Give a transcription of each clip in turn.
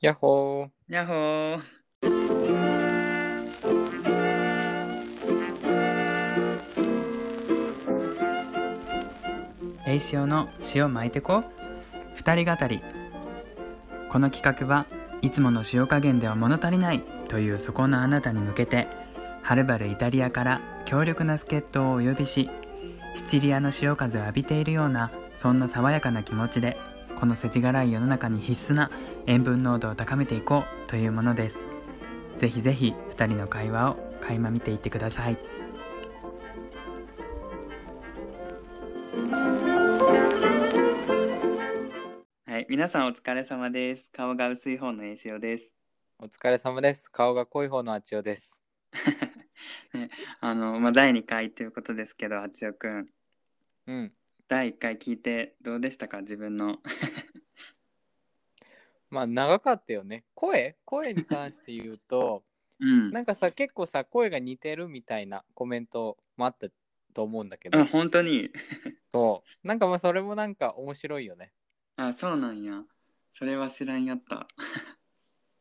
やっほー。やっほー。えいしおの塩巻いてこ二人語りこの企画はいつもの塩加減では物足りないというそこのあなたに向けてはるばるイタリアから強力な助っ人をお呼びしシチリアの潮風を浴びているようなそんな爽やかな気持ちでこの世知辛い世の中に必須な塩分濃度を高めていこうというものですぜひぜひ2人の会話を垣間見ていってくださいはい皆さんお疲れ様です顔が薄い方の栄潮ですお疲れ様です。顔が濃い方のあちおです。ね、あの、まあ、第2回ということですけど、あちおくん。うん。第1回聞いてどうでしたか？自分の。まあ長かったよね。声？声に関して言うと、うん。なんかさ、結構さ、声が似てるみたいなコメントもあったと思うんだけあ、ど、本当に？そう。なんかまあそれもなんか面白いよね。あ、そうなんや。それは知らんやった。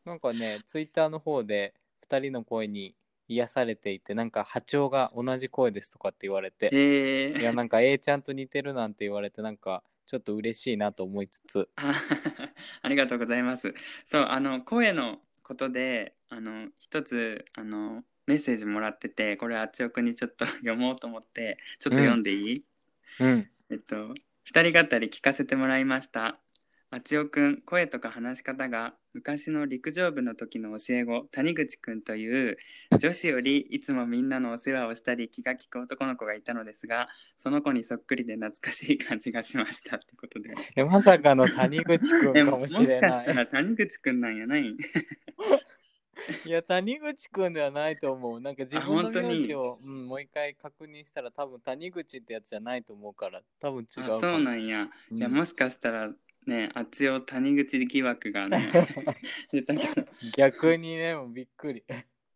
なんかね、ツイッターの方で2人の声に癒されていて、なんか波長が同じ声ですとかって言われて、えー、いやなんか A ちゃんと似てるなんて言われて、なんかちょっと嬉しいなと思いつつ、あありがとうございます。そう、あの、声のことで、あの、一つ、あの、メッセージもらってて、これ、あちおくんにちょっと 読もうと思って、ちょっと読んでいい、うん。えっと、二人語り聞かせてもらいました。あちおくん、声とか話し方が昔の陸上部の時の教え子、谷口くんという女子よりいつもみんなのお世話をしたり気が利く男の子がいたのですが、その子にそっくりで懐かしい感じがしましたってことで。えまさかの谷口くんかもしれもしかない。したら谷口くんなんやないいや、谷口くんではないと思う。なんか自分の名字を、うん、もう一回確認したら多分谷口ってやつじゃないと思うから、多分違うそうなんや。うんいや、もしかしたらね、あちお谷口疑惑がね、出たけど。逆にね、もうびっくり。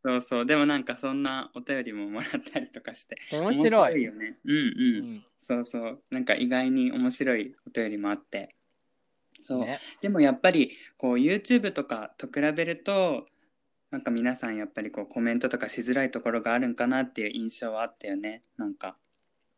そうそう。でもなんかそんなお便りももらったりとかして。面白い。よね。うんうん。うんそうそう。なんか意外に面白いお便りもあって。そう。ね、でもやっぱりこう YouTube とかと比べるとなんか皆さんやっぱりこうコメントとかしづらいところがあるんかなっていう印象はあったよね。なんか。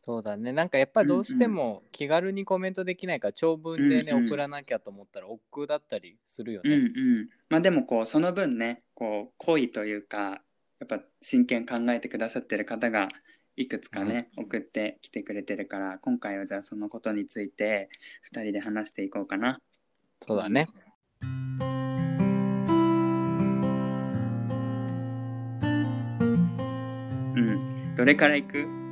そうだね。なんかやっぱりどうしても気軽にコメントできないから、長文でね、うんうん送らなきゃと思ったら億劫だったりするようんうね。ん。まあでもこうその分ね、こう恋というかやっぱ真剣考えてくださってる方がいくつかね、送ってきてくれてるから今回はじゃあそのことについて2人で話していこうかな。そうだね。うん。どれからいく？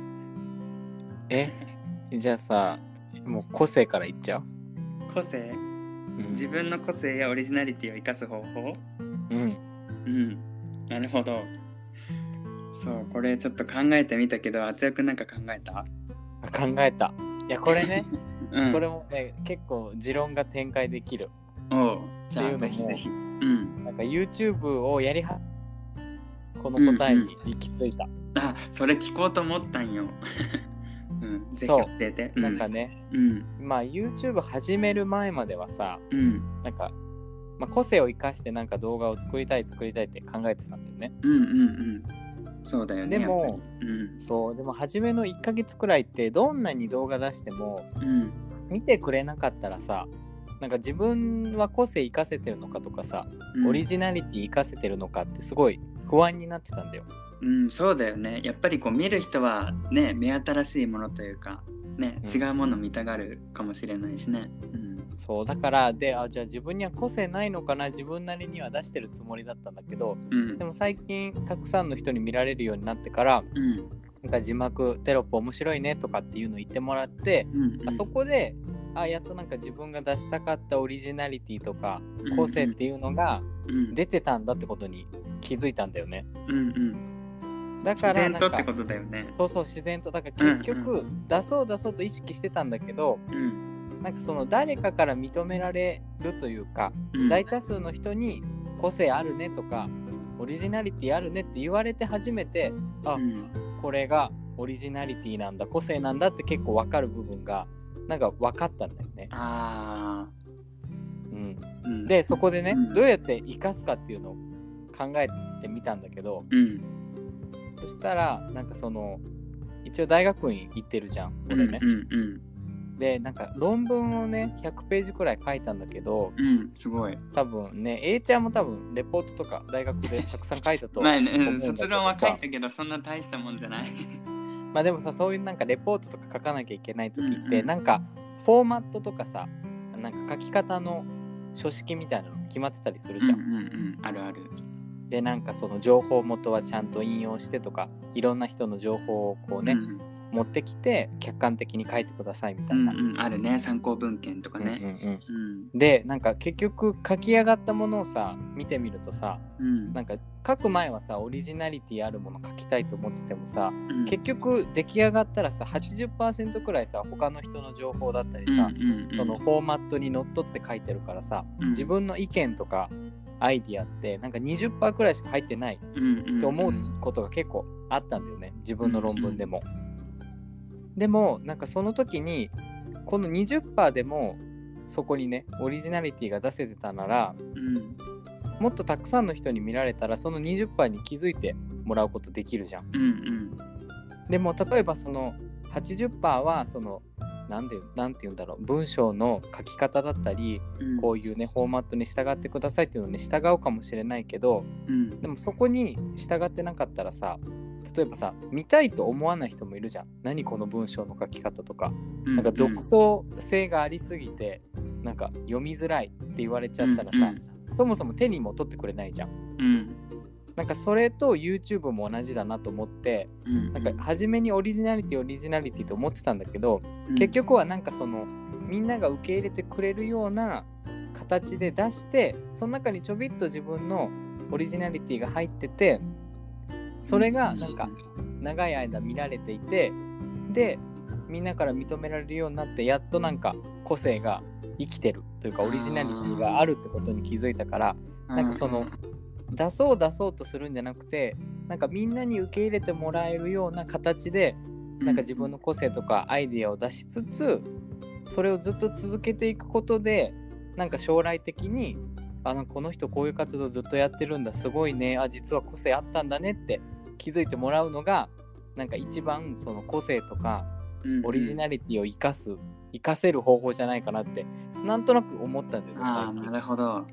えじゃあさ、もう個性からいっちゃう、個性？うん、自分の個性やオリジナリティを生かす方法？うん。うん。なるほど。そう、これちょっと考えてみたけど、あつやくんなんか考えた？考えた。いや、これね、うん。これもね、結構持論が展開できる。おうじゃあぜひぜひ。うん。なんか YouTube をやりはこの答えに行き着いた。あ、それ聞こうと思ったんよ。うん。ぜひそう教えて。なんかね、うん。まあ YouTube 始める前まではさ、うん。なんか、まあ、個性を生かしてなんか動画を作りたい作りたいって考えてたんだよね。うんうんうん。そうだよね。でもうん。そう、でも初めの1ヶ月くらいってどんなに動画出してもうん。見てくれなかったらさ、なんか自分は個性生かせてるのかとかさ、うんオリジナリティ生かせてるのかってすごい不安になってたんだよ。うん、そうだよね。やっぱりこう見る人はね、目新しいものというか、ね、うん違うもの見たがるかもしれないしね。うん。そうだからであじゃあ自分には個性ないのかな？自分なりには出してるつもりだったんだけどうんで。も最近たくさんの人に見られるようになってからうん。なんか字幕テロップ面白いねとかっていうのを言ってもらって、うん。あそこであやっとなんか自分が出したかったオリジナリティとか個性っていうのがうん、出てたんだってことに気づいたんだよねうんうん。だ自からなんか然とってことだよね。そうそう自然と。だから結うん局出そう出そうと意識してたんだけどうん。なんかその誰かから認められるというかうん。大多数の人に個性あるねとかオリジナリティあるねって言われて初めてあうん。これがオリジナリティなんだ個性なんだって結構分かる部分がなんか分かったんだよね。あうん、うん、うん、でそこでね、うん。どうやって生かすかっていうのを考えてみたんだけどうんそしたらなんかその一応大学院行ってるじゃん俺ね、うんうんでなんか論文をね100ページくらい書いたんだけどうんうんすごい。多分ね A ちゃんも多分レポートとか大学でたくさん書いたと 思うんだけどさ。うん卒論は書いたけどそんな大したもんじゃない。まあでもさそういうなんかレポートとか書かなきゃいけない時って、うんうん。なんかフォーマットとかさなんか書き方の書式みたいなの決まってたりするじゃん。うんうんうん。あるあるでなんかその情報元はちゃんと引用してとかいろんな人の情報をこうね、うん。持ってきて客観的に書いてくださいみたうんいな。うんあるね。参考文献とかうんうんねうん。でなんか結局書き上がったものをさ見てみるとさうん。うんなんか書く前はさオリジナリティあるもの書きたいと思っててもさうん。結局出来上がったらさ80%くらいさ他の人の情報だったりさ、うんうんうん。そのフォーマットにのっとって書いてるからさ、うん。自分の意見とかアイディアってなんか20%くらいしか入ってないって思うことが結構あったんだよね自分の論文でも。でもなんかその時にこの20%でもそこにねオリジナリティが出せてたならうんもっとたくさんの人に見られたらその20%に気づいてもらうことできるじゃん。うんうんでも例えばその80%はそのなんでなんて言うんだろう文章の書き方だったりうん。こういうねフォーマットに従ってくださいっていうのに従うかもしれないけどうん。でもそこに従ってなかったらさ例えばさ見たいと思わない人もいるじゃん。何この文章の書き方とか。うんなんか独創性がありすぎてなんか読みづらいって言われちゃったらさ、そもそも手にも取ってくれないじゃん。うんなんかそれと YouTube も同じだなと思ってうん。なんか初めにオリジナリティオリジナリティと思ってたんだけどうん。結局はなんかそのみんなが受け入れてくれるような形で出してその中にちょびっと自分のオリジナリティが入っててそれがなんか長い間見られていてでみんなから認められるようになってやっとなんか個性が生きてるというかオリジナリティがあるってことに気づいたからなんかその出そう出そうとするんじゃなくてなんかみんなに受け入れてもらえるような形でなんか自分の個性とかアイディアを出しつつそれをずっと続けていくことでなんか将来的にあなんかこの人こういう活動ずっとやってるんだすごいねあ実は個性あったんだねって気づいてもらうのがなんか一番その個性とかオリジナリティを生かす生かせる方法じゃないかなってなんとなく思ったんだよねなるほど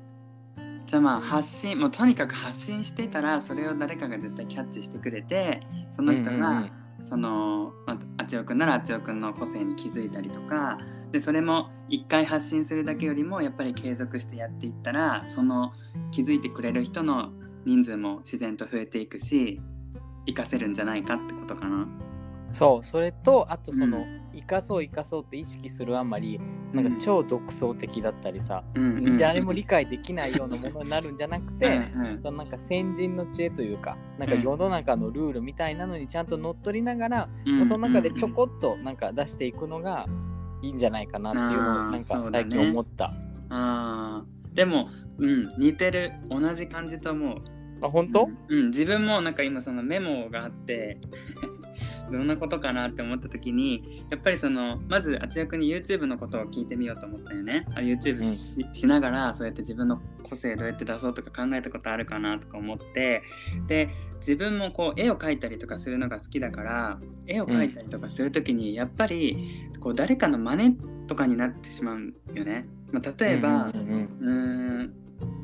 じゃあまあ発信もうとにかく発信してたらそれを誰かが絶対キャッチしてくれてその人が、そのまああつよくんならあつよくんの個性に気づいたりとかでそれも一回発信するだけよりもやっぱり継続してやっていったらその気づいてくれる人の人数も自然と増えていくし活かせるんじゃないかってことかな。そう。それとあとその、う生かそう生かそうって意識するあまりなんか超独創的だったりさ、うんうん誰も理解できないようなものになるんじゃなくて、うんうん。そのなんか先人の知恵というかなんか世の中のルールみたいなのにちゃんと乗っ取りながら、うんその中でちょこっとなんか出していくのがいいんじゃないかなっていうのをなんか最近思った。あー。でも、うん、似てる。同じ感じと思う。あ本当、うん、自分もなんか今そのメモがあってどんなことかなって思った時にやっぱりそのまずあつやくんに YouTube のことを聞いてみようと思ったよね。あ YouTube し,、しながらそうやって自分の個性どうやって出そうとか考えたことあるかなとか思ってで自分もこう絵を描いたりとかするのが好きだから絵を描いたりとかする時にやっぱりこう誰かの真似とかになってしまうんよね。まあ、例えば、うん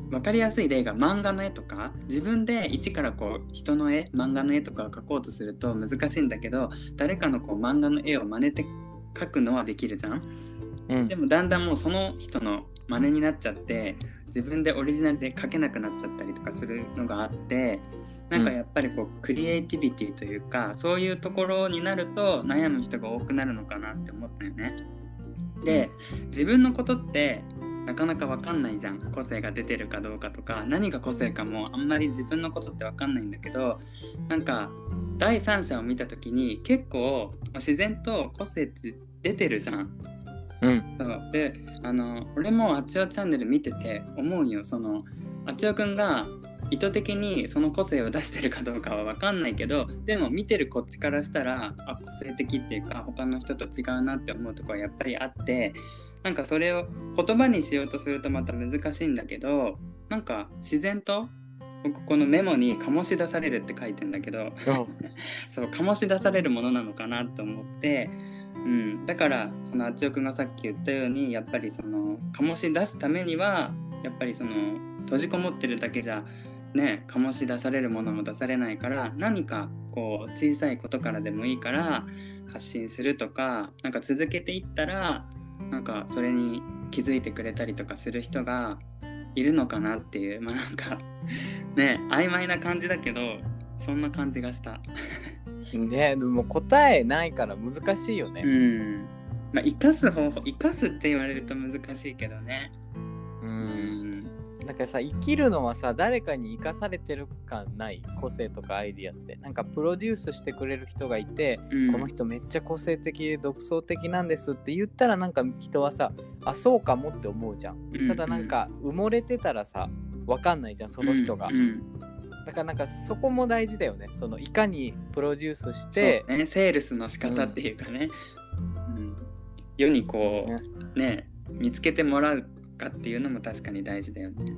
分かりやすい例が漫画の絵とか自分で一からこう人の絵漫画の絵とかを描こうとすると難しいんだけど誰かのこう漫画の絵を真似て描くのはできるじゃん？うんでもだんだんもうその人の真似になっちゃって自分でオリジナルで描けなくなっちゃったりとかするのがあってなんかやっぱりこうクリエイティビティというかそういうところになると悩む人が多くなるのかなって思ったよね。で自分のことってなかなか分かんないじゃん。個性が出てるかどうかとか。何が個性かもあんまり自分のことって分かんないんだけどなんか第三者を見た時に結構自然と個性って出てるじゃん。うん。そう。であの俺もあちおチャンネル見てて思うんよ。そのあちおくんが意図的にその個性を出してるかどうかは分かんないけどでも見てるこっちからしたらあ個性的っていうか他の人と違うなって思うとこはやっぱりあってなんかそれを言葉にしようとするとまた難しいんだけどなんか自然と僕このメモに醸し出されるって書いてんだけど そう醸し出されるものなのかなと思って、うん、だからそのあつよくんがさっき言ったようにやっぱりその醸し出すためにはやっぱりその閉じこもってるだけじゃね醸し出されるものも出されないから何かこう小さいことからでもいいから発信するとかなんか続けていったらなんかそれに気づいてくれたりとかする人がいるのかなっていうまあなんかね曖昧な感じだけどそんな感じがした。ねでも答えないから難しいよね。うん。まあ生かす方法生かすって言われると難しいけどね。う。うんん。だからさ生きるのはさ誰かに生かされてる感ない？個性とかアイディアって。なんかプロデュースしてくれる人がいて、うん。この人めっちゃ個性的で独創的なんですって言ったらなんか人はさあそうかもって思うじゃん。うんただなんか埋もれてたらさわかんないじゃんその人が。うんだからなんかそこも大事だよね。そのいかにプロデュースしそうて、ねセールスの仕方っていうかね、うん。世にこね。うね見つけてもらうかっていうのも確かに大事だよね。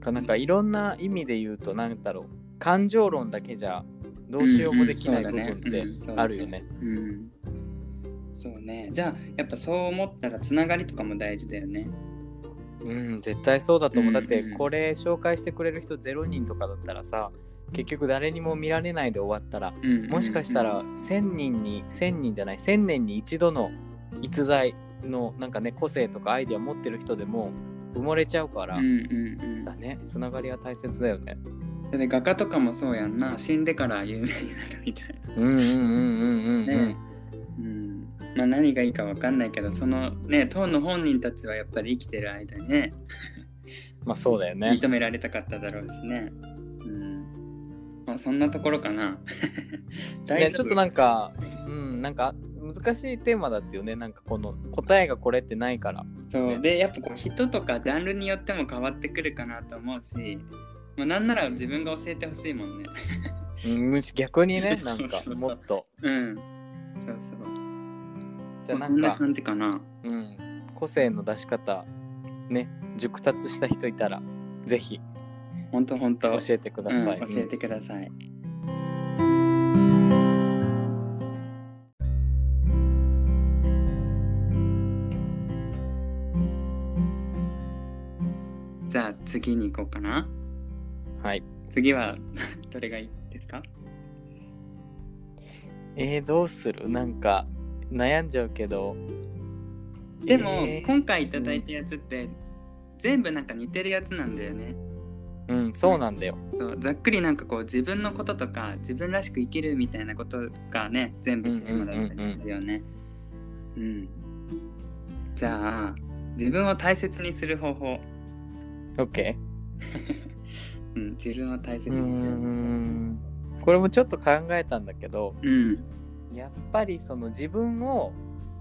かなんかいろんな意味で言うとなんだろう感情論だけじゃどうしようもできない部分ってあるよね。うん。そうね。じゃあやっぱそう思ったらつながりとかも大事だよね。うん、絶対そうだと思う。うんだってこれ紹介してくれる人0人とかだったらさ結局誰にも見られないで終わったらうんもしかしたら1000人に1000人じゃない1000年に一度の逸材のなんかね個性とかアイディア持ってる人でも埋もれちゃうから、うんうんうん。だねつながりは大切だよね。だって画家とかもそうやんな死んでから有名になるみたいな。うんうんうんうんうんうん。ねうん、まあ何がいいかわかんないけどそのね当の本人たちはやっぱり生きてる間にね まあそうだよね。認められたかっただろうしね。うん、まあそんなところかな。ちょっとなんか、うん、なんか難しいテーマだってよね。なんかこの答えがこれってないから。そうでやっぱこう人とかジャンルによっても変わってくるかなと思うし、まあ、なんなら自分が教えてほしいもんね。うんむし逆にね、そ なんそうそうもっと。うん。そうそう。じゃあなんなんか、感じかな。うん、個性の出し方、ね、熟達した人いたら、ぜひほんとほんと。教えてください。うん、教えてください。じゃあ次に行こうかな。うんはい。次は どれがいいですか？えー、どうする？なんか、悩んじゃうけど。でも、えー今回いただいたやつって、全部なんか似てるやつなんだよね。うん、そうなんだよ。ざっくりなんかこう自分のこととか自分らしく生きるみたいなことがね全部テーマだったりするよね。うんじゃあ自分を大切にする方法、OK? うん、自分を大切にする方法。ん。これもちょっと考えたんだけど、うんやっぱりその自分を、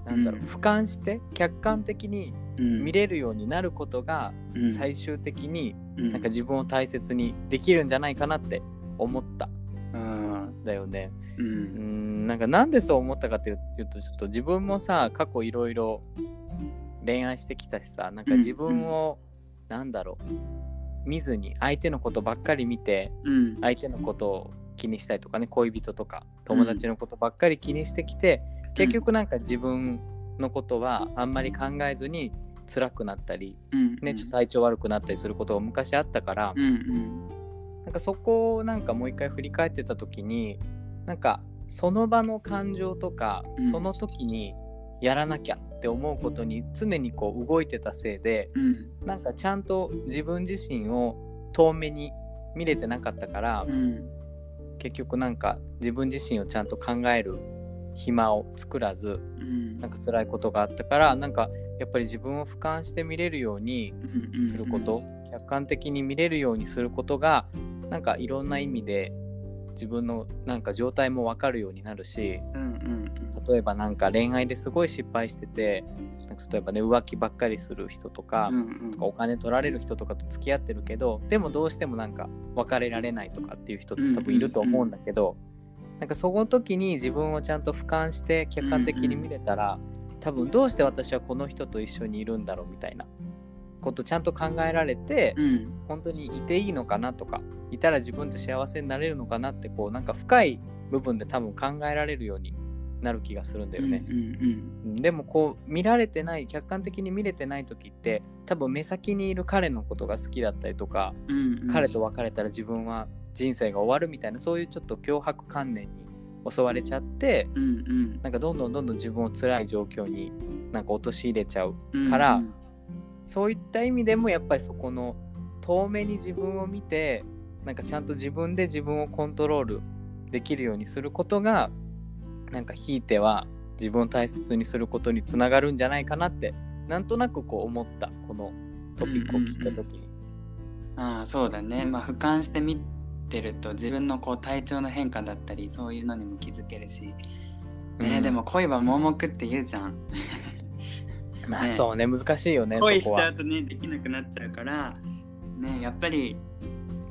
なんだろう、うん俯瞰して客観的にうん見れるようになることがうん最終的にうんなんか自分を大切にできるんじゃないかなって思った。あん。だよね。ーううん。んなん。かなんでそう思ったかっていうとちょっと自分もさ過去いろいろ恋愛してきたしさなんか自分を、なんだろう見ずに相手のことばっかり見てうん。相手のことを気にしたりとかね恋人とか友達のことばっかり気にしてきて、結局なんか自分のことはあんまり考えずに辛くなったり、うんね、ちょっと体調悪くなったりすることが昔あったから、うんうん。なんかそこをなんかもう一回振り返ってた時になんかその場の感情とか、うん。その時にやらなきゃって思うことに常にこう動いてたせいでうん。なんかちゃんと自分自身を遠目に見れてなかったから、うん結局なんか自分自身をちゃんと考える暇を作らずうん。なんか辛いことがあったからなんかやっぱり自分を俯瞰して見れるようにうんすること、客観的に見れるようにすることがなんかいろんな意味で自分のなんか状態も分かるようになるしうんうん例えばなんか恋愛ですごい失敗しててなんか例えばね浮気ばっかりする人とか,、うんうんとかお金取られる人とかと付き合ってるけどでもどうしてもなんか別れられないとかっていう人って多分いると思うんだけど、なんかその時に自分をちゃんと俯瞰して客観的に見れたら、多分どうして私はこの人と一緒にいるんだろうみたいなことちゃんと考えられて、うん。本当にいていいのかなとかいたら自分って幸せになれるのかなってこうなんか深い部分で多分考えられるようになる気がするんだよね。うんうん。うんでもこう見られてない客観的に見れてない時って多分目先にいる彼のことが好きだったりとか、うんうん。彼と別れたら自分は人生が終わるみたいなそういうちょっと脅迫観念に襲われちゃってうんなんかどんどんどんどん自分を辛い状況になんか陥れちゃううんからうんそういった意味でもやっぱりそこの遠目に自分を見てなんかちゃんと自分で自分をコントロールできるようにすることがなんかひいては自分を大切にすることにつながるんじゃないかなってなんとなくこう思ったこのトピックを聞いた時に。ああそうだね。まあ俯瞰して見てると自分のこう体調の変化だったりそういうのにも気づけるし、ねうん。でも恋は盲目って言うじゃん。まあねそうね。難しいよね恋し。ちゃうとねできなくなっちゃうからねやっぱり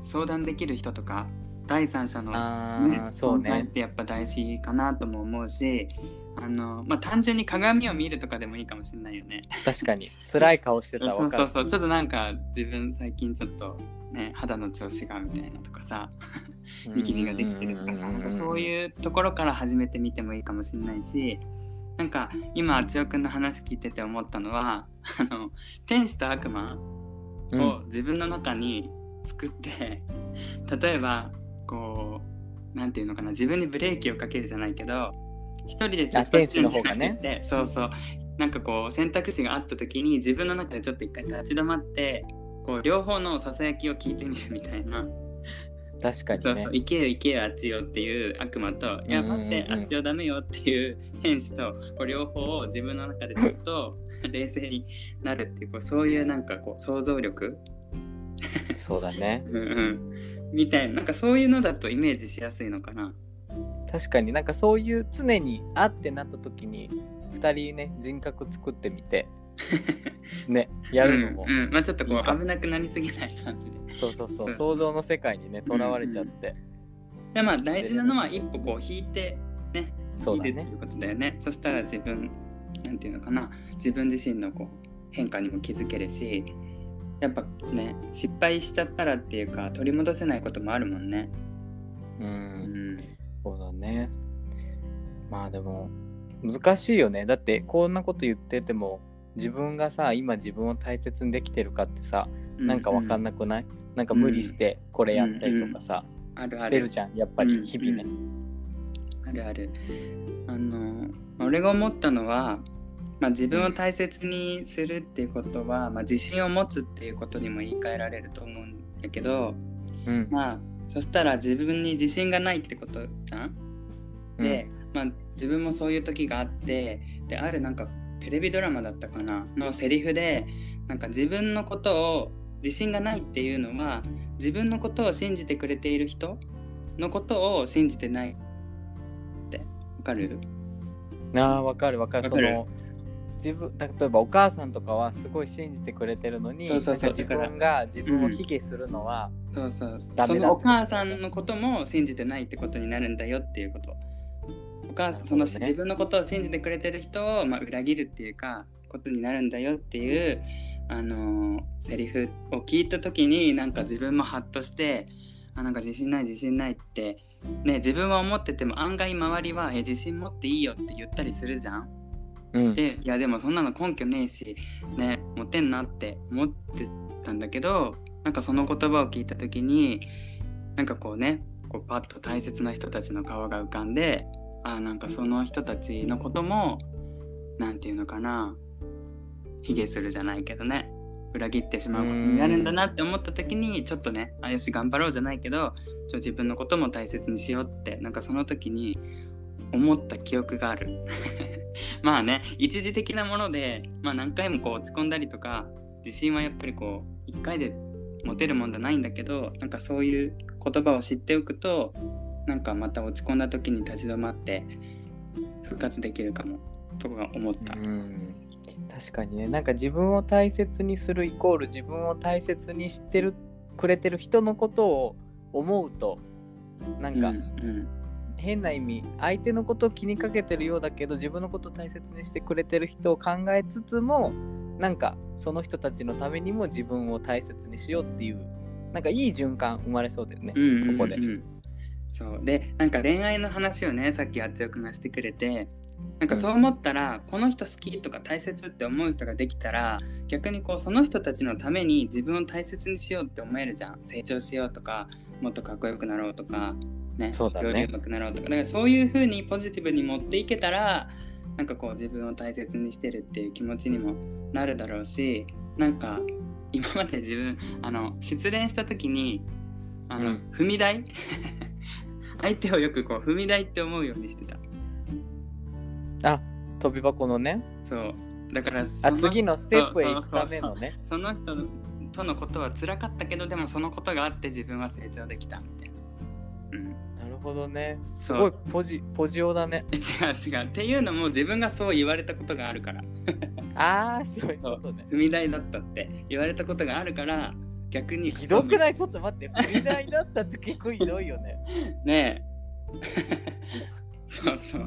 相談できる人とか第三者の、あねーそうね。存在ってやっぱ大事かなとも思うしあの、まあ、単純に鏡を見るとかでもいいかもしれないよね。確かに。辛い顔してたら そうそうそう。ちょっとなんか自分最近ちょっとね肌の調子がみたいなとかさニキビができてるとかさなんかそうういうところから始めてみてもいいかもしれないしなんか今あつよくんの話聞いてて思ったのはあの天使と悪魔ん。を自分の中に作って、例えばこうなんていうのかな自分にブレーキをかけるじゃないけど一人で突っ走るんじゃなくて、そうそう。なんかこう選択肢があった時に自分の中でちょっと一回立ち止まってこう両方のささやきを聞いてみるみたいな。確かにね。そうそう。行けよ行けよあっちよっていう悪魔といや待ってあっちよダメよっていう天使とこう両方を自分の中でちょっと 冷静になるっていうこうそういうなんかこう想像力、そうだね。うんうん、みたいななんかそういうのだとイメージしやすいのかな。確かになんかそういう常にあってなった時に2人ね人格作ってみてねやるのも、うんうん。まあちょっとこう危なくなりすぎない。感じで。そうそうそう。うん想像の世界にねとらわれちゃって、でまあ大事なのは一歩こう引いてねそうだね。っていうことだよね。そしたら自分なんていうのかな。自分自身のこう変化にも気づけるしやっぱね失敗しちゃったらっていうか取り戻せないこともあるもんね。ううんん。そうだね。まあでも難しいよね。だってこんなこと言ってても自分がさ今自分を大切にできてるかってさなんかわかんなくない、なんか無理してこれやったりとかさ、あるある。してるじゃんやっぱり日々ね、うんあるある。あの俺が思ったのは、まあ、自分を大切にするっていうことは、まあ、自信を持つっていうことにも言い換えられると思うんだけどうんまあそしたら自分に自信がないってことじゃん。で、まあ、自分もそういう時があってであるなんかテレビドラマだったかな？のセリフでなんか自分のことを自信がないっていうのは自分のことを信じてくれている人のことを信じてないって。わかる？うん、ああわかる。わかる？その自分例えばお母さんとかはすごい信じてくれてるのにそうそうそう自分が自分を卑下するのは、そうそう。ダメだそのお母さんのことも信じてないってことになるんだよっていうことお母さん、その自分のことを信じてくれてる人を、まあ、裏切るっていうかことになるんだよっていうあのーセリフを聞いた時になんか自分もハッとしてあなんか自信ない自信ないってね自分は思ってても案外周りはえ自信持っていいよって言ったりするじゃん。うん。でいやでもそんなの根拠ねえしねモテんなって思ってたんだけどなんかその言葉を聞いた時になんかこうねこうパッと大切な人たちの顔が浮かんであなんかその人たちのこともなんていうのかな卑下するじゃないけどね。裏切ってしまうことになるんだなって思った時にちょっとねあよし頑張ろうじゃないけどちょ自分のことも大切にしようってなんかその時に思った記憶がある。まあね一時的なもので、まあ、何回もこう落ち込んだりとか自信はやっぱりこう一回で持てるもんじゃないんだけどなんかそういう言葉を知っておくとなんかまた落ち込んだ時に立ち止まって復活できるかもとか思った。うん。確かにね。なんか自分を大切にするイコール自分を大切にしてるくれてる人のことを思うとなんかうんうん。変な意味相手のことを気にかけてるようだけど自分のことを大切にしてくれてる人を考えつつもなんかその人たちのためにも自分を大切にしようっていうなんかいい循環生まれそうだよね、うんうんうん。うんそう。でなんか恋愛の話をねさっきあつよくんがしてくれてなんかそう思ったら、この人好きとか大切って思う人ができたら逆にこうその人たちのために自分を大切にしようって思えるじゃん。成長しようとかもっとかっこよくなろうとかねそうだね。料理うまくなろうとか。だからそういう風にポジティブに持っていけたらなんかこう自分を大切にしてるっていう気持ちにもなるだろうしなんか今まで自分あの失恋した時にあの、うん。踏み台？相手をよくこう踏み台って思うようにしてた。あ飛び箱のね。そう。だからそあの次のステップへ行くためのね。その人とのことは辛かったけどでもそのことがあって自分は成長できたみたいな。うん。なるほどね。すそう。ごいポジポジオだね。違う違う。っていうのも自分がそう言われたことがあるから。ああそういうことね。踏み台だったって言われたことがあるから逆にひどくない？ちょっと待って。踏み台だったって結構ひどいよね。ねえ。そうそう。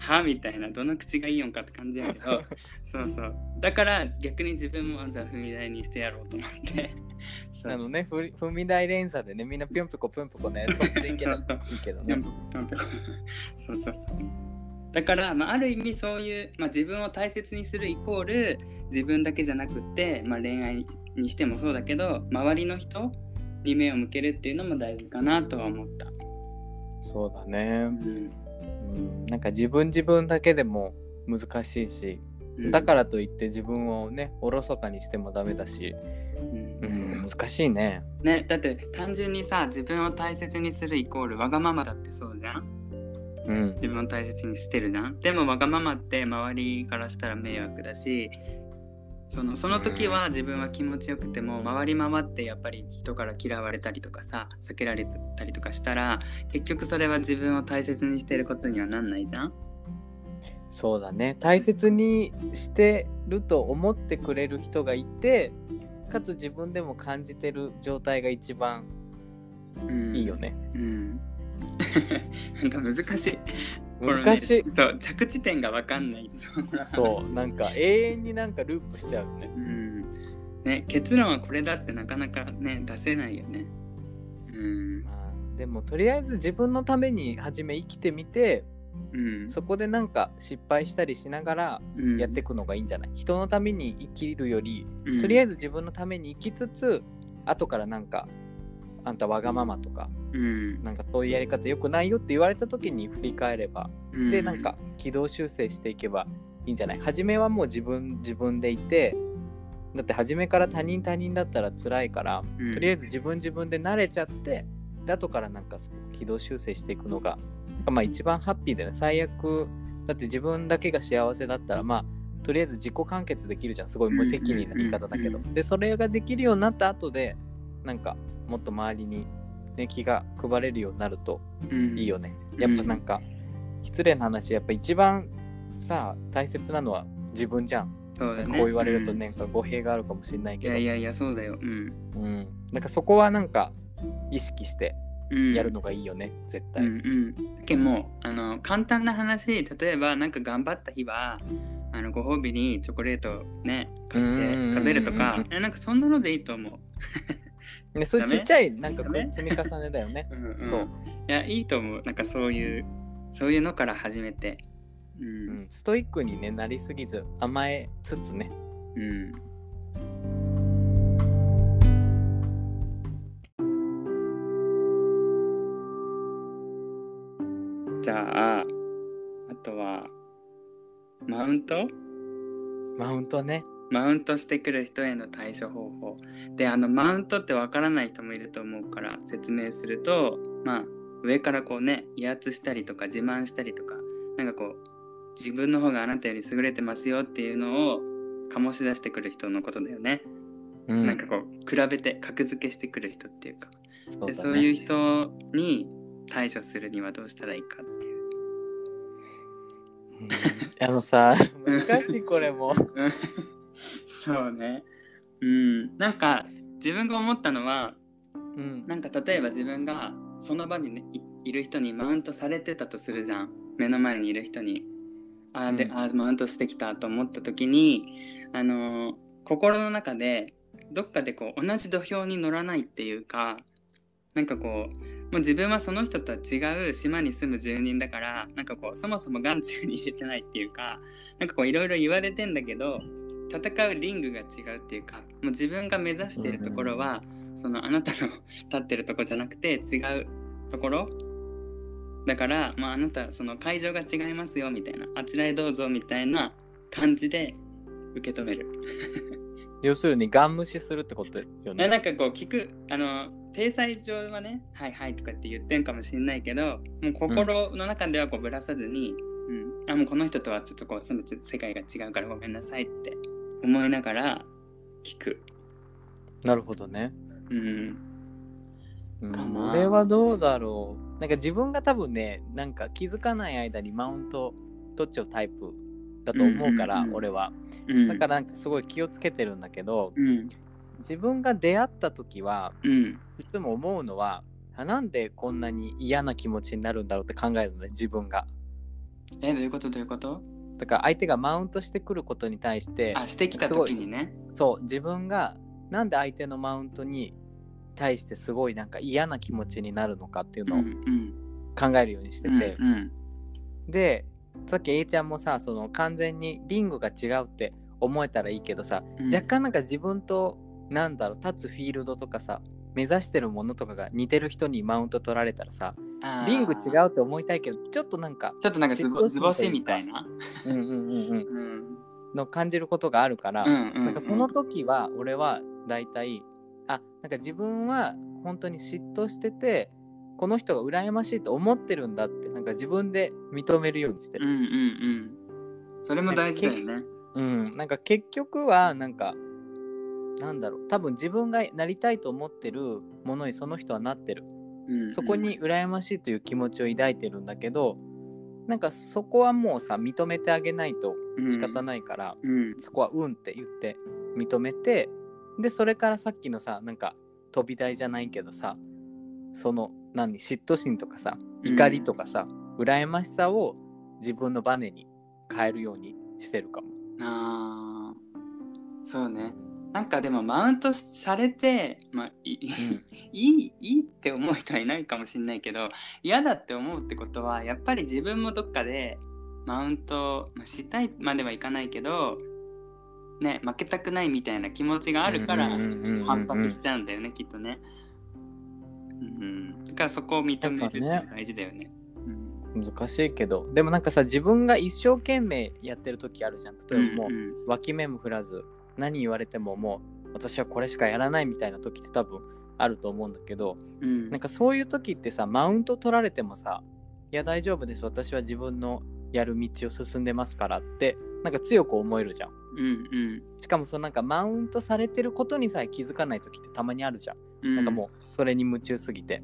はみたいなどの口がいいよんかって感じやけど。そうそう。だから逆に自分もじゃあ踏み台にしてやろうと思って。そうあのね、踏み台連鎖でね、みんなぴょんぴょこぴょんぴょこね、そっていけばいそうそういけどねそうそうそう。だから、まあ、ある意味そういう、まあ、自分を大切にするイコール自分だけじゃなくって、まあ、恋愛にしてもそうだけど周りの人に目を向けるっていうのも大事かなとは思った、そうだね。う。ん。うん、なんか自分自分だけでも難しいし、だからといって自分をね、おろそかにしてもダメだし、うん。うん、難しいね。ね、だって単純にさ自分を大切にするイコールわがままだってそうじゃん？うん。自分を大切にしてるじゃん？でもわがままって周りからしたら迷惑だしそのその時は自分は気持ちよくても回り回ってやっぱり人から嫌われたりとかさ避けられたりとかしたら結局それは自分を大切にしてることにはなんないじゃん？そうだね。大切にしてると思ってくれる人がいて、かつ自分でも感じてる状態が一番うんいいよね。うん なんか難しい。難しい。ねそう着地点が分かんない。そう、なんか永遠になんかループしちゃうね。うん。ね、結論はこれだってなかなかね出せないよね。うん。まあ、でもとりあえず自分のために初め生きてみて、うん。そこでなんか失敗したりしながらうん。やっていくのがいいんじゃない、人のために生きるより、うん。とりあえず自分のために生きつつ、後からなんか、あんたわがままとか、うんなんかそういうやり方良くないよって言われた時に振り返れば、うんで、なんか軌道修正していけばいいんじゃない？初めはもう自分自分でいて、だって初めから他人他人だったら辛いから、うんとりあえず自分自分で慣れちゃって、で後からなんか軌道修正していくのが、まあ一番ハッピーだよね。最悪、だって自分だけが幸せだったら、まあ、とりあえず自己完結できるじゃん。すごい無責任な言い方だけど。で、それができるようになった後で、なんかもっと周りに、ね、気が配れるようになるとうん。いいよね。やっぱなんか、失礼な話、やっぱ一番さ、大切なのは自分じゃん。そうだね。こう言われるとうん。ね、なんか語弊があるかもしれないいけど、やいやいやそうだよ。うん。うん。なんかそこはなんか意識してうん。やるのがいいよね、絶対。うんうん。だけどもうあの簡単な話例えばなんか頑張った日はあのご褒美にチョコレートね買っうんうんうんうんて食べるとかえなんかそんなのでいいと思うね、そういうちっちゃいなんか積み重ねだよね。うんうん。そう。いやいいと思う。なんかそういうそういうのから始めて。ううんん、ストイックに、ね、なりすぎず甘えつつね。うん。じゃああとはマウント？マウントね。マウントしてくる人への対処方法。であのマウントってわからない人もいると思うから説明するとまあ上からこうね威圧したりとか自慢したりとかなんかこう自分の方があなたより優れてますよっていうのを醸し出してくる人のことだよね、うん、なんかこう比べて格付けしてくる人っていうか。そうだね。でそういう人に対処するにはどうしたらいいかっていう。うん。あのさ、難しいこれも。そうね。うん。なんか自分が思ったのはうん。なんか例えば自分がその場にねいいる人にマウントされてたとするじゃん。目の前にいる人に。あーで、うん。あーマウントしてきたと思った時にあのー心の中でどっかでこう同じ土俵に乗らないっていうかなんかこうもう自分はその人とは違う島に住む住人だからなんかこうそもそも眼中に入れてないっていうかなんかこういろいろ言われてんだけど戦うリングが違うっていうかもう自分が目指しているところは、そのあなたの立ってるとこじゃなくて違うところだから、まあ、あなたその会場が違いますよみたいなあちらへどうぞみたいな感じで受け止める。要するにガン無視するってことよね。ななんかこう聞くあの体裁上はね「はいはい」とかって言ってんかもしんないけどもう心の中ではこうぶらさずに、うんあもうこの人とはちょっとこう住む世界が違うからごめんなさいって思いながら聞く。なるほどね。うんうんかな俺はどうだろう。なんか自分が多分ね、なんか気づかない間にマウント取っちゃうタイプだと思うから、うんうんうん俺は。うん、だからなんかすごい気をつけてるんだけど、うん自分が出会った時は、うんいつも思うのは、あなんでこんなに嫌な気持ちになるんだろうって考えるのね、自分が。えどういうこと？どういうこと？だから相手がマウントしてくることに対して、あしてきた時にね。そう自分がなんで相手のマウントに対してすごいなんか嫌な気持ちになるのかっていうのをん考えるようにしてて、うんうん。でさっき A ちゃんもさその完全にリングが違うって思えたらいいけどさ、うん。若干なんか自分となんだろう立つフィールドとかさ目指してるものとかが似てる人にマウント取られたらさリング違うって思いたいけどちょっとなんかちょっとなんかズボ嫉妬ズボシみたいな？うんうんうんうんうんの感じることがあるから、うんうんなんかその時は俺は大体あなんか自分は本当に嫉妬しててこの人が羨ましいと思ってるんだってなんか自分で認めるようにしてる。うんうんうん。それも大事だよね。うん、なんか結局はなんかなんだろう。多分自分がなりたいと思ってるものにその人はなってる。うん。うんそこに羨ましいという気持ちを抱いてるんだけどなんかそこはもうさ認めてあげないと仕方ないから、うん。そこは「うん」って言って認めてでそれからさっきのさなんか飛び台じゃないけどさその何嫉妬心とかさ怒りとかさ、羨ましさを自分のバネに変えるようにしてるかも。あー。そうね。なんかでもマウントされて、まあ、いうん。いいいいって思う人はいないかもしれないけど嫌だって思うってことはやっぱり自分もどっかでマウント、まあ、したいまではいかないけど、ね、負けたくないみたいな気持ちがあるから反発しちゃうんだよねきっとね。うん、だからそこを認めるって大事だよね。うん。難しいけど。でもなんかさ自分が一生懸命やってる時あるじゃん。例えばもう、うんうん。脇目も振らず何言われてももう私はこれしかやらないみたいな時って多分あると思うんだけどうん。なんかそういう時ってさマウント取られてもさいや大丈夫です私は自分のやる道を進んでますからってなんか強く思えるじゃん。うんうん。しかもそのなんかマウントされてることにさえ気づかない時ってたまにあるじゃん、うん。なんかもうそれに夢中すぎて。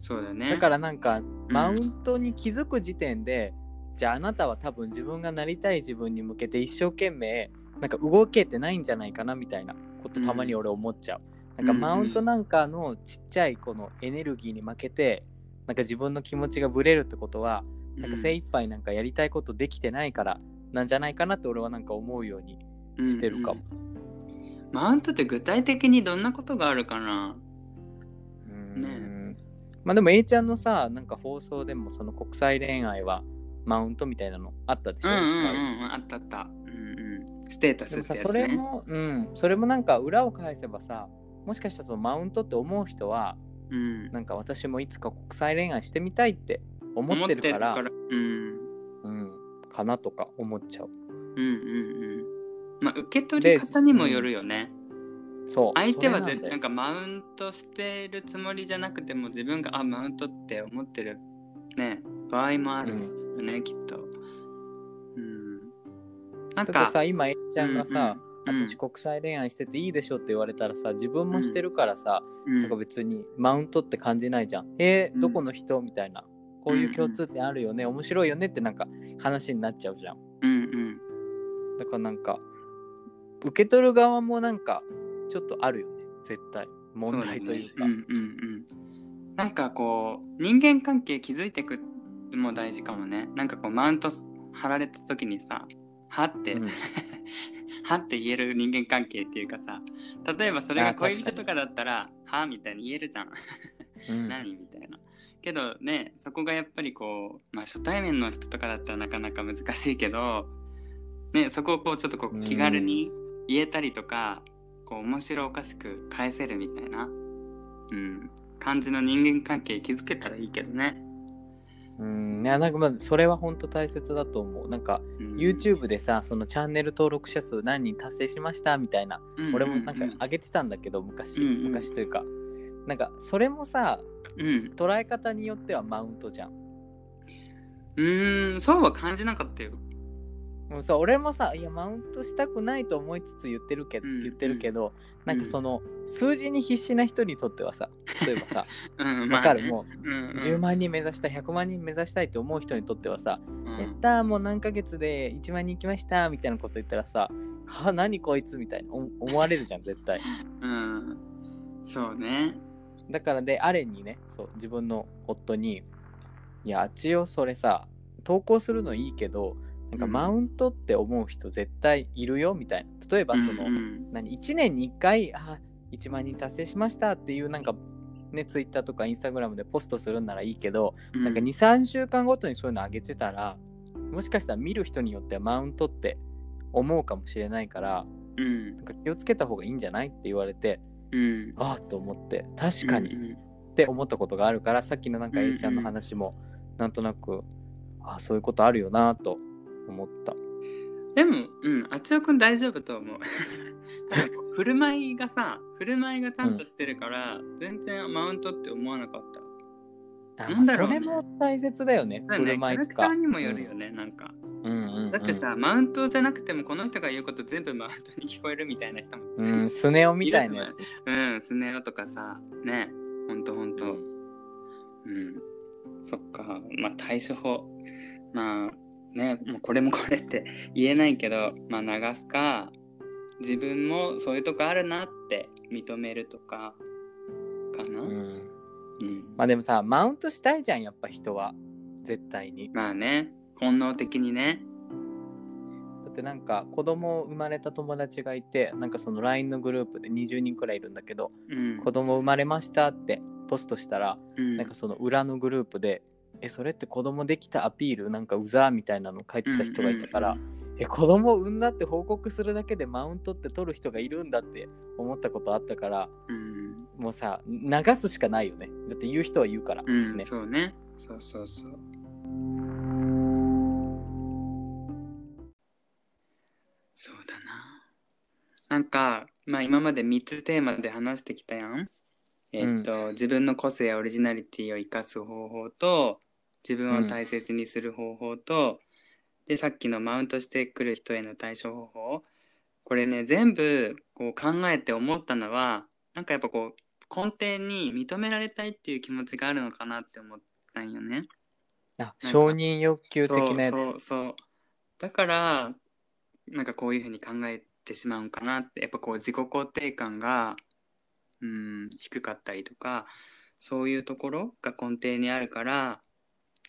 そうだね。だからなんかマウントに気づく時点で、じゃああなたは多分自分がなりたい自分に向けて一生懸命なんか動けてないんじゃないかなみたいなことたまに俺思っちゃう。なんかマウントなんかのちっちゃいこのエネルギーに負けてなんか自分の気持ちがぶれるってことはなんか精一杯なんかやりたいことできてないからなんじゃないかなって俺はなんか思うようにしてるかも。うんうんマウントって具体的にどんなことがあるかな？ね。まあでも A ちゃんのさなんか放送でもその国際恋愛はマウントみたいなのあったでしょ、うんうんうんあったあった。うんうん。ステータスってやつそれね。もうんそれもなんか裏を返せばさもしかしたらそのマウントって思う人はうん。なんか私もいつか国際恋愛してみたいって思ってるからうん。うん、かなとか思っちゃううんうんうん。まあ受け取り方にもよるよね。そう相手はぜなんかマウントしてるつもりじゃなくても自分があマウントって思ってるね場合もあるよね、きっと。うん。なんかさ今 A ちゃんがさ、うんうん私国際恋愛してていいでしょって言われたらさ自分もしてるからさ、うんなんか別にマウントって感じないじゃん。えー、どこの人みたいな。こういう共通点あるよね、面白いよねってなんか話になっちゃうじゃん。うんうんだからなんか、受け取る側もなんかちょっとあるよね、絶対。問題というか。そうだねうんうんうんなんかこう人間関係築いていくのも大事かもね。なんかこうマウント張られた時にさはって、うん。はって言える人間関係っていうかさ例えばそれが恋人とかだったらはみたいに言えるじゃん、うん。何みたいな。けどねそこがやっぱりこうまあ初対面の人とかだったらなかなか難しいけどねそこをこうちょっとこう気軽に言えたりとか、こう面白おかしく返せるみたいな、うん、感じの人間関係築けたらいいけどね。うん、いやなんかまあそれは本当大切だと思う。なんかうん。YouTube でさ、そのチャンネル登録者数何人達成しました？みたいな、うん俺もなんかうん上げてたんだけど、昔、うんうん。昔というか、なんかそれもさ、うん、捉え方によってはマウントじゃん。うーん。そうは感じなかったよ。もうさ、俺もさ、いや、マウントしたくないと思いつつ言ってるけど、うん言ってるけど、うん。なんかその、数字に必死な人にとってはさ、例えばさ、うん、わかる、もうんうん。う10万人目指したい、100万人目指したいって思う人にとってはさ、うん。やったーもう何ヶ月で1万人行きましたみたいなこと言ったらさ、は何こいつみたいなお思われるじゃん、絶対。うん、そうね。だからで、アレンにね、そう、自分の夫に、いや、あっちよ、それさ、投稿するのいいけど、なんかうん。マウントって思う人絶対いるよみたいな。例えばその、うん。うん何1年に1回あ1万人達成しましたっていうなんかねツイッターとかインスタグラムでポストするんならいいけど、うん。なんか23週間ごとにそういうの上げてたらもしかしたら見る人によってはマウントって思うかもしれないからうん。なんか気をつけた方がいいんじゃないって言われてうん。ああと思って確かにうんって思ったことがあるからさっきのなんかうんうん A ちゃん。の話もなんとなくああそういうことあるよなと思った。でも、うん、あちおくん大丈夫と思う。振る舞いがさ、振る舞いがちゃんとしてるから、全然マウントって思わなかった。あなんだろうねまあそれも大切だよね振だよね、キる舞いとか。ャラクターにもよるよね、なんか。うんうんうんだってさ、マウントじゃなくてもこの人が言うこと全部マウントに聞こえるみたいな人も。うん、スネ夫みたいな。うん、スネ夫とかさ、ね、ほんとほんと。うん。そっか、まあ対処法。まあね、もうこれもこれって言えないけど、まあ流すか、自分もそういうとこあるなって認めるとか、かな？ううん。ん、まあでもさ、マウントしたいじゃん、やっぱ人は。絶対に。まあね、本能的にね。だってなんか子供生まれた友達がいて、なんかその LINE のグループで20人くらいいるんだけど、うん。子供生まれましたってポストしたら、うんなんかその裏のグループで、え、それって子供できたアピール？なんかうざーみたいなの書いてた人がいたから、え、子供産んだって報告するだけでマウントって取る人がいるんだって思ったことあったから、うん。もうさ、流すしかないよね。だって言う人は言うから。うん、ね。そうね。そうそうそう。そうだな。なんか、まあ今まで3つテーマで話してきたやん。えっと、自分の個性やオリジナリティを生かす方法と、自分を大切にする方法と、で、さっきのマウントしてくる人への対処方法。これね、全部こう考えて思ったのは、なんかやっぱこう、根底に認められたいっていう気持ちがあるのかなって思ったんよね。あ、承認欲求的なやつ。そうそうそうだからなんかこういうふうに考えてしまうんかなってやっぱこう自己肯定感がうん低かったりとかそういうところが根底にあるから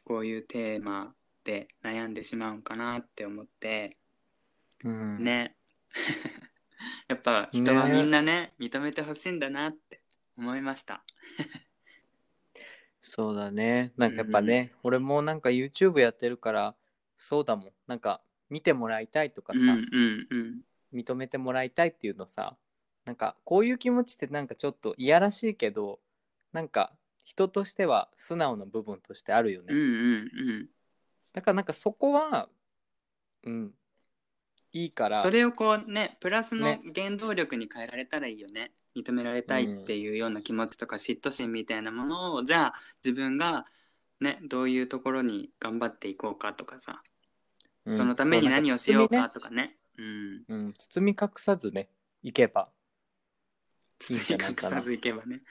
こういうテーマで悩んでしまうんかなって思ってうん、ね。やっぱ人はみんなね認めてほしいんだなって思いました。そうだね。なんかやっぱね、俺もなんか YouTube やってるから、そうだもん。なんか見てもらいたいとかさ、うんうんうん。認めてもらいたいっていうのさ、なんかこういう気持ちってなんかちょっといやらしいけど、なんか人としては素直な部分としてあるよね。うんうんうん。だからなんかそこは、うん、いいから、それをこうねプラスのね。原動力に変えられたらいいよね。認められたいっていうような気持ちとか嫉妬心みたいなものをじゃあ自分がねどういうところに頑張っていこうかとかさ、うん。そのために何をしようかとかね。うん。包みねうん、包み隠さずね、いけば。包み隠さずいけばね。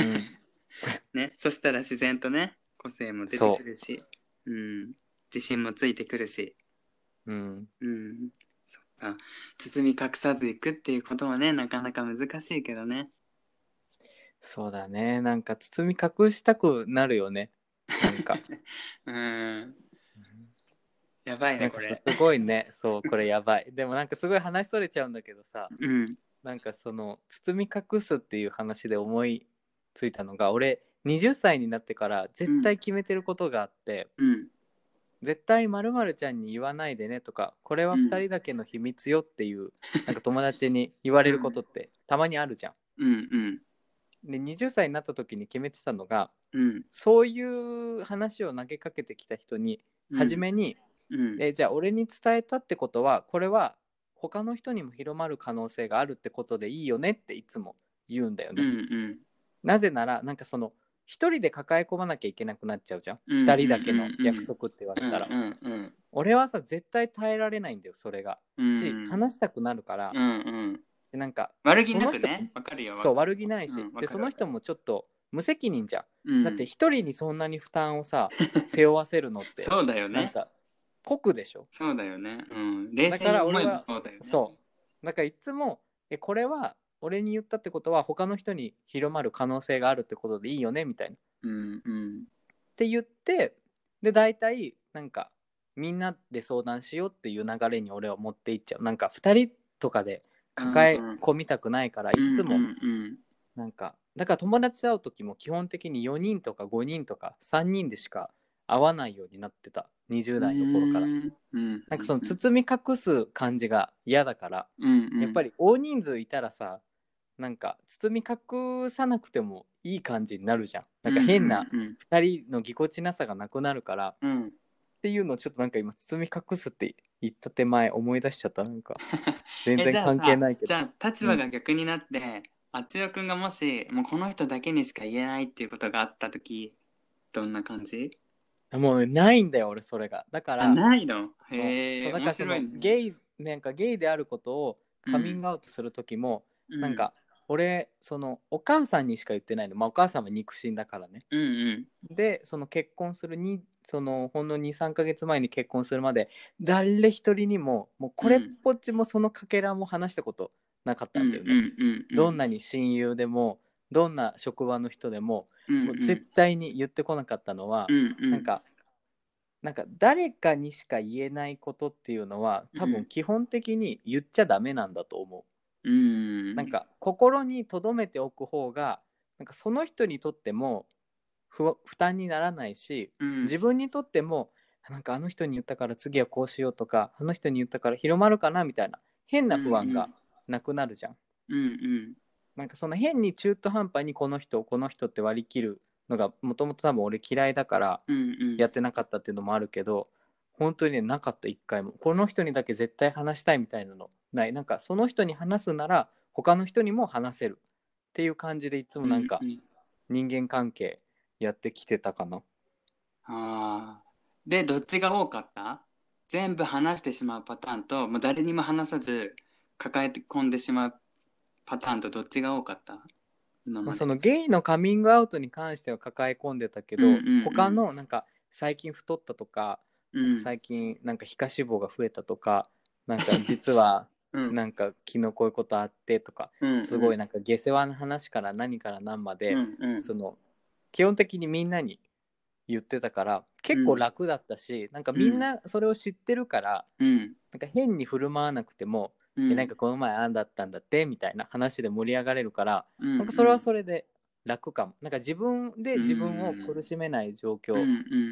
うん。ねそしたら自然とね個性も出てくるし。う。ん。自信もついてくるし。うん、うん。そっか。包み隠さずいくっていうことはねなかなか難しいけどね。そうだね。なんか包み隠したくなるよね。なんか。うん。やばいねこれ。すごいね。そうこれやばい。でもなんかすごい話それちゃうんだけどさ。うんなんかその包み隠すっていう話で思いついたのが俺20歳になってから絶対決めてることがあって、うん。絶対まるちゃんに言わないでねとかこれは2人だけの秘密よっていう、なんか友達に言われることってたまにあるじゃん。うんうん。で20歳になった時に決めてたのがうん。そういう話を投げかけてきた人に初めに、うん。えじゃあ俺に伝えたってことはこれは他の人にも広まる可能性があるってことでいいよねっていつも言うんだようんね。うん。なぜならなんかその一人で抱え込まなきゃいけなくなっちゃうじゃん。うん二人だけの約束って言われたら。うんうん俺はさ絶対耐えられないんだよそれが。うんし話したくなるから、うんうん。でなんか悪気なくね？わかるよ。そう悪気ないし、うんでその人もちょっと無責任じゃん。うん。だって一人にそんなに負担をさ 背負わせるのってそうだよね。なんか酷でしょ？そうだよね。うん。冷だ静に思えから俺はばそうだよね。そう。だからいつもえこれは俺に言ったってことは他の人に広まる可能性があるってことでいいよね？みたいな。っうんうん。て言ってで大体なんかみんなで相談しようっていう流れに俺は持っていっちゃう。なんか2人とかで抱え込みたくないから、いつも。うんうんなんかだから友達と会う時も基本的に4人とか5人とか3人でしか会わないようになってた。20代の頃から。うん。うんなんかその包み隠す感じが嫌だから、うんうん。やっぱり大人数いたらさなんか包み隠さなくてもいい感じになるじゃん。なんか変なうん2人のぎこちなさがなくなるからっうん。うんていうのをちょっとなんか今包み隠すって言った手前思い出しちゃったなんか。全然関係ないけど。じゃあ立場が逆になって、あつよくんがもしもうこの人だけにしか言えないっていうことがあった時どんな感じ？もうないんだよ俺それが。だからあないの？へえ面白いね。ゲイなんかゲイであることをカミングアウトする時も、なんか俺そのお母さんにしか言ってないの。まあお母さんは肉親だからね。うんうん。でその結婚するにそのほんの23ヶ月前に結婚するまで誰一人にももうこれっぽっちもそのかけらも話したことなかったんだよね、うんうんうん。どんなに親友でもどんな職場の人でも,、うんもう絶対に言ってこなかったのは、うんうん。なんかなんか誰かにしか言えないことっていうのは多うん。分基本的に言っちゃダメなんだと思う。うん。なんか心に留めておく方がなんかその人にとっても不負担にならないしうん。自分にとってもなんかあの人に言ったから次はこうしようとかあの人に言ったから広まるかなみたいな変な不安がなくなるじゃん。うんうんなんかその変に中途半端にこの人この人って割り切るのがもともと多分俺嫌いだからうんうん。やってなかったっていうのもあるけど本当にねなかった一回も。この人にだけ絶対話したいみたいなのない。なんかその人に話すなら他の人にも話せるっていう感じでいつもなんかうう人間関係やってきてたかな、ああでどっちが多かった？全部話してしまうパターンともう誰にも話さず抱え込んでしまうパターンとどっちが多かった？今まあ、までそのゲイのカミングアウトに関しては抱え込んでたけど、うんうんうん。他のなんか最近太ったとか、うん。最近なんか皮下脂肪が増えたとかなんか実は うん。なんか昨日こういうことあってとかうんすごいなんか下世話な話から何から何まで、うんうん。その基本的にみんなに言ってたから結構楽だったし、なんかみんなそれを知ってるから、うん。なんか変に振る舞わなくても、うん。えなんかこの前あんだったんだってみたいな話で盛り上がれるから、うん。なんかそれはそれで楽かも。なんか自分で自分を苦しめない状況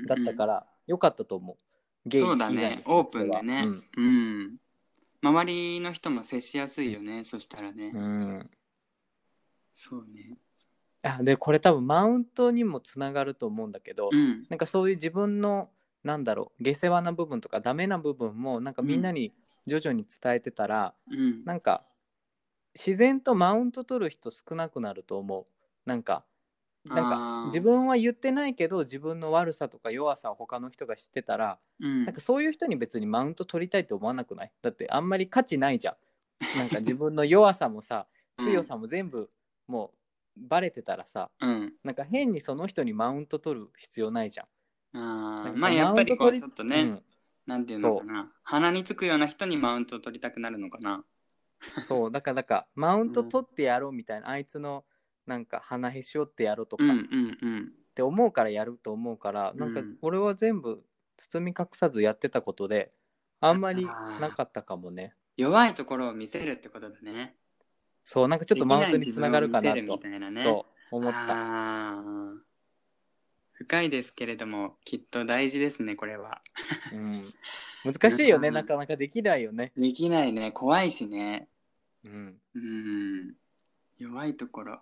だったからよかったと思う、ゲイそうだね。オープンでね。うん。うん。周りの人も接しやすいよね。そしたらね。うん。そうね。あでこれ多分マウントにもつながると思うんだけど、うん。なんかそういう自分のなんだろう下世話な部分とかダメな部分もなんかみんなに徐々に伝えてたら、うん。なんか自然とマウント取る人少なくなると思う。なんかなんあかー。自分は言ってないけど自分の悪さとか弱さを他の人が知ってたら、うん。なんかそういう人に別にマウント取りたいって思わなくない？だってあんまり価値ないじゃん。なんか自分の弱さもさ うん。強さも全部もうバレてたらさうん。なんか変にその人にマウント取る必要ないじゃん。まあやっぱりこうちょっとね、うんなんていうのかな。鼻につくような人にマウントを取りたくなるのかな。そう。だからだから マウント取ってやろうみたいな、あいつのなんか鼻へし折ってやろうとかっうんうんうん。て思うからやると思うから、なんかうん。俺は全部包み隠さずやってたことであんまりなかったかもね。弱いところを見せるってことだね。そうなんかちょっとマウントにつながるかなと。なね。そう思った深いですけれどもきっと大事ですねこれは。うん、難しいよねうん。なかなかできないよね。できないね。怖いしね。うん。うん。弱いところ。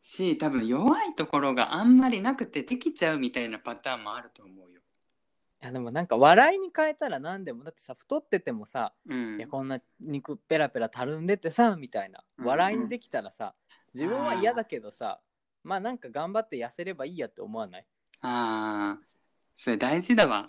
し多分弱いところがあんまりなくてできちゃうみたいなパターンもあると思うよ。いやでもなんか笑いに変えたら何でも。だってさ太っててもさ、うん。いやこんな肉ペラペラたるんでてさみたいな。うん笑いにできたらさ自分は嫌だけどさまあなんか頑張って痩せればいいやって思わない、ああそれ大事だわ。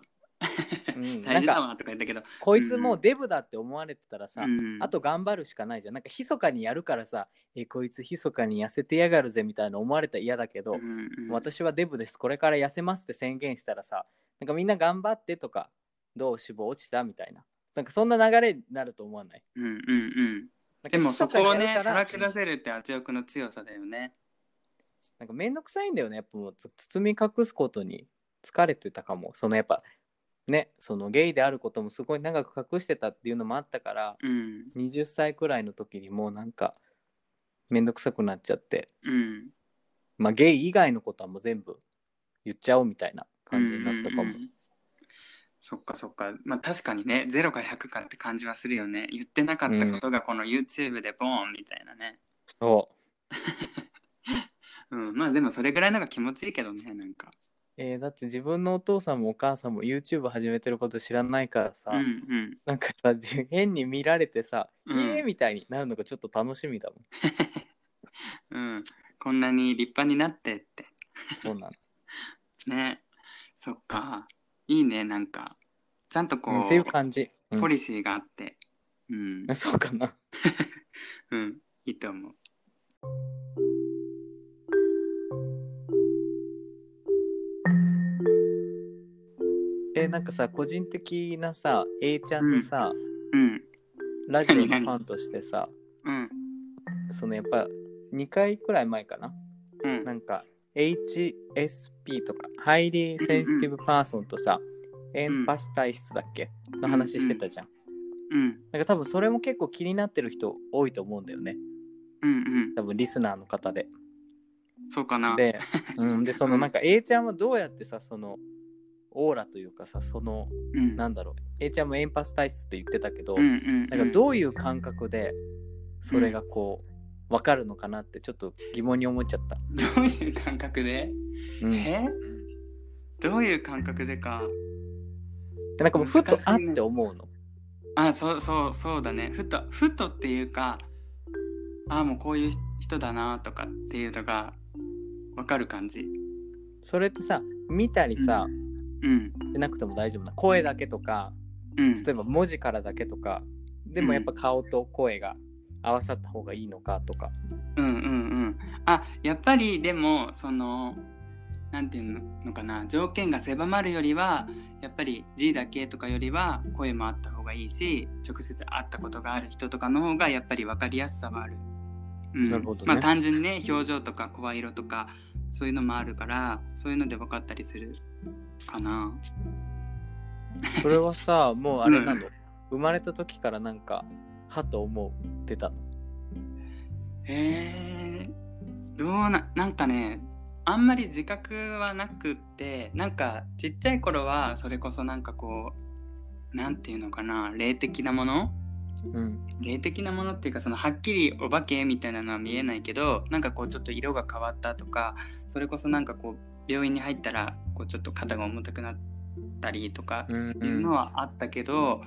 うん、大事だわとか言ったけど。こいつもうデブだって思われてたらさ、うん。あと頑張るしかないじゃん。なんか密かにやるからさえこいつ密かに痩せてやがるぜみたいな思われたら嫌だけど、うんうん私はデブです。これから痩せますって宣言したらさなんかみんな頑張ってとかどう脂肪落ちたみたいな。なんかそんな流れになると思わない？うんうんうん。なんかでもそこをねさらけ出せるって圧力の強さだよね。なんかめんどくさいんだよね。やっぱもうつ包み隠すことに疲れてたかも。そのやっぱねそのゲイであることもすごい長く隠してたっていうのもあったからうん。20歳くらいの時にもうなんかめんどくさくなっちゃって。うん。まあゲイ以外のことはもう全部言っちゃおうみたいな感じになったかも、うんうんうん。そっかそっか。まあ確かにね0か100かって感じはするよね。言ってなかったことがこの YouTube でボーンみたいなね、そううん、まあでもそれぐらいのが気持ちいいけどねなんか。えーだって自分のお父さんもお母さんも YouTube 始めてること知らないからさ、うんうん。なんかさじ変に見られてさ、うん。えーみたいになるのがちょっと楽しみだもん。うん。こんなに立派になってって。そうなの。ね。そっか。いいねなんか。ちゃんとこう、うんっていう感じ、うん。ポリシーがあって。うん、そうかな。うん、いいと思うえーなんかさ個人的なさ A ちゃんのさ、うん。ラジオの何？ファンとしてさうん。そのやっぱ2回くらい前かな？うん。なんか HSP とか highly sensitive person とさ、エンパス体質だっけ？の話してたじゃん。うん。なんか多分それも結構気になってる人多いと思うんだよね。うんうん。多分リスナーの方で。そうかな。で、うん、でそのなんか A ちゃんはどうやってさそのオーラというかさそのうん。なんだろう。A ちゃんもエンパス体質って言ってたけど、うんうんなんかどういう感覚でそれがこう分かるのかなってちょっと疑問に思っちゃった。どういう感覚で、うん、え？どういう感覚でか。なんかもうふとあって思うの。あそうそうそうだね。ふとふとっていうかあもうこういう人だなとかっていうのがわかる感じ。それってさ見たりさ、うんしなくても大丈夫な声だけとかうん。例えば文字からだけとかでもやっぱ顔と声が合わさった方がいいのかとか。うんうんうん。あやっぱりでもそのなんていうのかな条件が狭まるよりはやっぱり字だけとかよりは声もあった方がいいし直接会ったことがある人とかの方がやっぱり分かりやすさはある。うん。なるほどね。まあ単純にね表情とか声色とかそういうのもあるからそういうので分かったりするかな。それはさ もうあれなの、うん生まれた時からなんかはと思ってたの？へえどうななんかねあんまり自覚はなくってなんかちっちゃい頃はそれこそなんかこうなんていうのかな霊的なもの？うん。霊的なものっていうかそのはっきりお化けみたいなのは見えないけどなんかこうちょっと色が変わったとかそれこそなんかこう病院に入ったらこうちょっと肩が重たくなったりとかうん。いうのはあったけど、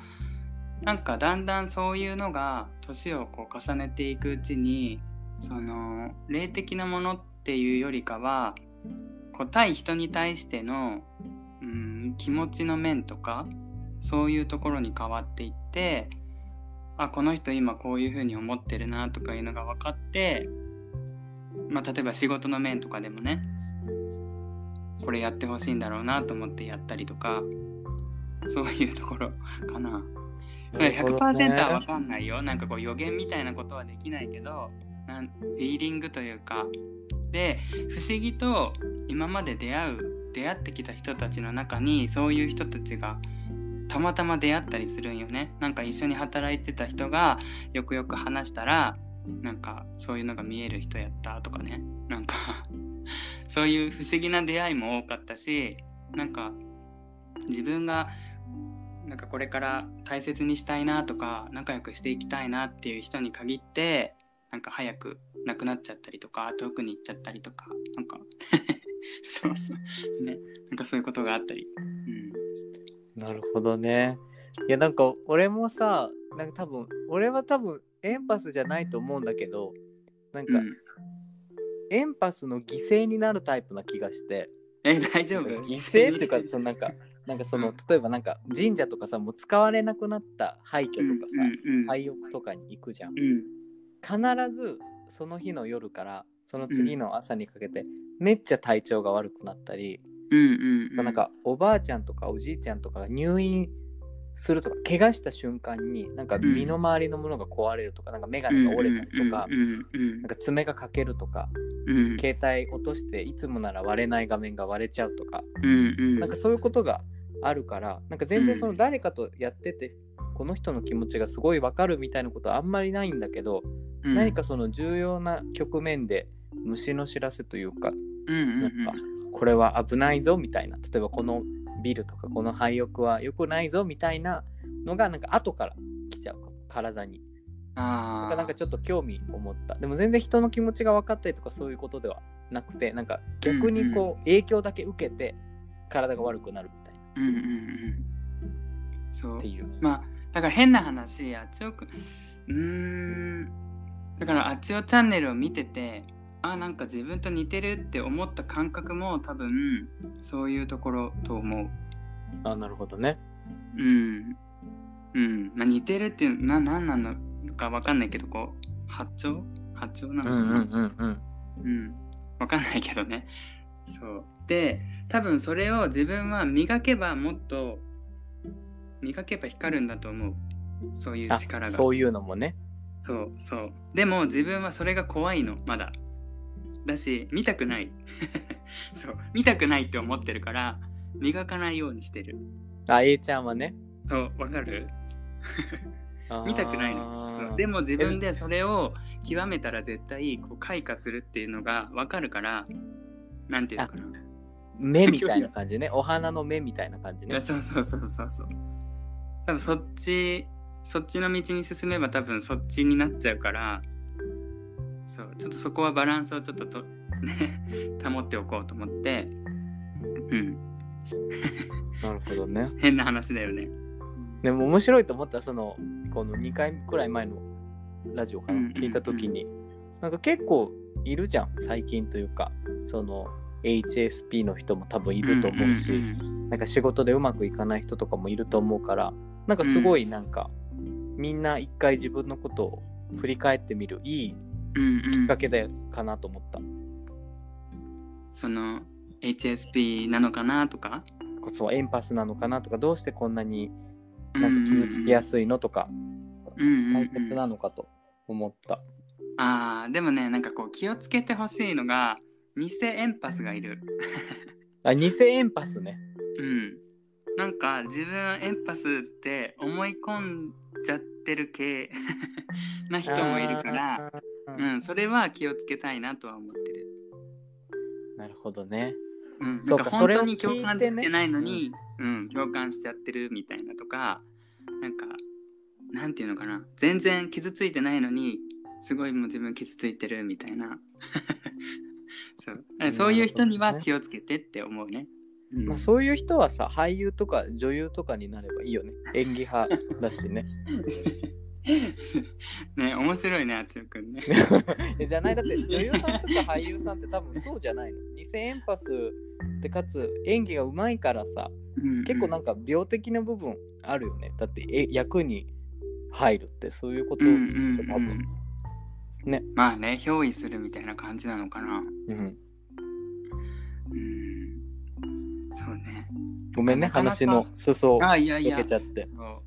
なんかだんだんそういうのが年をこう重ねていくうちにその霊的なものっていうよりかはこう対人に対しての、うん、気持ちの面とかそういうところに変わっていってあこの人今こういうふうに思ってるなとかいうのが分かって、まあ、例えば仕事の面とかでもねこれやってほしいんだろうなと思ってやったりとかそういうところかな。だから100%は分かんないよ。なんかこう予言みたいなことはできないけどなんフィーリングというか。で不思議と今まで出会う出会ってきた人たちの中にそういう人たちがたまたま出会ったりするんよね。なんか一緒に働いてた人がよくよく話したらなんかそういうのが見える人やったとかね。なんか そういう不思議な出会いも多かったしなんか自分がなんかこれから大切にしたいなとか仲良くしていきたいなっていう人に限ってなんか早く亡くなっちゃったりとか遠くに行っちゃったりとかなんか そうそうねなんかそういうことがあったり、うん、なるほどね。いやなんか俺もさなんか多分俺は多分エンパスじゃないと思うんだけどなんか、うんエンパスの犠牲になるタイプな気がして。え大丈夫？犠牲っていうかそのなんか なんかその、うん。例えばなんか神社とかさもう使われなくなった廃墟とかさ、うんうん廃屋とかに行くじゃん。うん。必ずその日の夜からその次の朝にかけて、めっちゃ体調が悪くなったり、うんうんうん。なんかおばあちゃんとかおじいちゃんとかが入院するとか怪我した瞬間になんか身の回りのものが壊れるとか、なんか眼鏡が折れたりとか、うんうんうんなんか爪が欠けるとかうん。携帯落としていつもなら割れない画面が割れちゃうとか、うんうん。なんかそういうことがあるからなんか全然その誰かとやってて、この人の気持ちがすごいわかるみたいなことはあんまりないんだけど、うん。何かその重要な局面で虫の知らせというかうんうん。なんかこれは危ないぞみたいな例えばこのビルとかこの廃屋は良くないぞみたいなのがなんか後から来ちゃう体に。だあなんかちょっと興味を持った。でも全然人の気持ちが分かったりとかそういうことではなくてなんか逆にこう影響だけ受けて体が悪くなるみたいな。うんうんうんそう。っていう。まあだから変な話あっちおくうーん。だからあっちおチャンネルを見ててあなんか自分と似てるって思った感覚も多分そういうところと思うあなるほどねうんうん、まあ、似てるっていうな何なのかわかんないけどこう八丁八丁なのかな、うんうんうんうんうん、わかんないけどね。そう。で、多分それを自分は磨けばもっと、磨けば光るんだと思う。そういうあ力が。そういうのもねそうそう。でも自分はそれが怖いの、まだ。だし、見たくない。そう。見たくないって思ってるから、磨かないようにしてる。あ A ちゃんはねそう、わかる？見たくないの。そうのでも自分でそれを極めたら絶対こう開花するっていうのがわかるから、なんていうのかな。目みたいな感じね お花の目みたいな感じねそうそうそうそうそう多分そっちそっちの道に進めば多分そっちになっちゃうからそうちょっとそこはバランスをちょっとと、ね、保っておこうと思って。うん。なるほどね。変な話だよね。でも面白いと思ったそのこの2回くらい前のラジオかな、うんうんうん聞いた時に。なんか結構いるじゃん最近というか。その HSP の人も多分いると思うし、んんなんか仕事でうまくいかない人とかもいると思うから。なんかすごいなんか、みんな一回自分のことを振り返ってみるいいうんうんきっかけでかなと思った、その HSP なのかなとか？こそエンパスなのかなとかどうしてこんなになんか傷つきやすいのとかうんうんうん。大切なのかと思った、あーでもねなんかこう気をつけてほしいのが偽エンパスがいる。あ偽エンパスね。うん。なんか自分エンパスって思い込んじゃってる系な人もいるから、うん、それは気をつけたいなとは思ってる。なるほどね。うん、そうか本当に共感できてないのに、うん、共感しちゃってるみたいなとか、なんか、なんていうのかな、全然傷ついてないのに、すごいもう自分傷ついてるみたいな。そう。そういう人には気をつけてって思うね。うん。まあ、そういう人はさ俳優とか女優とかになればいいよね。演技派だしね ね面白いね、あつよくんね。えじゃない。だって女優さんとか俳優さんって多分そうじゃないの。偽エンパスでかつ演技がうまいからさ結構なんんか病的な部分あるよね。だってえ役に入るってそういうこと多分、ね。まあね、憑依するみたいな感じなのかな。うん、うん。そうね。ごめんねなかなか。話の裾をあ、いやいや。抜け。ちゃって。そう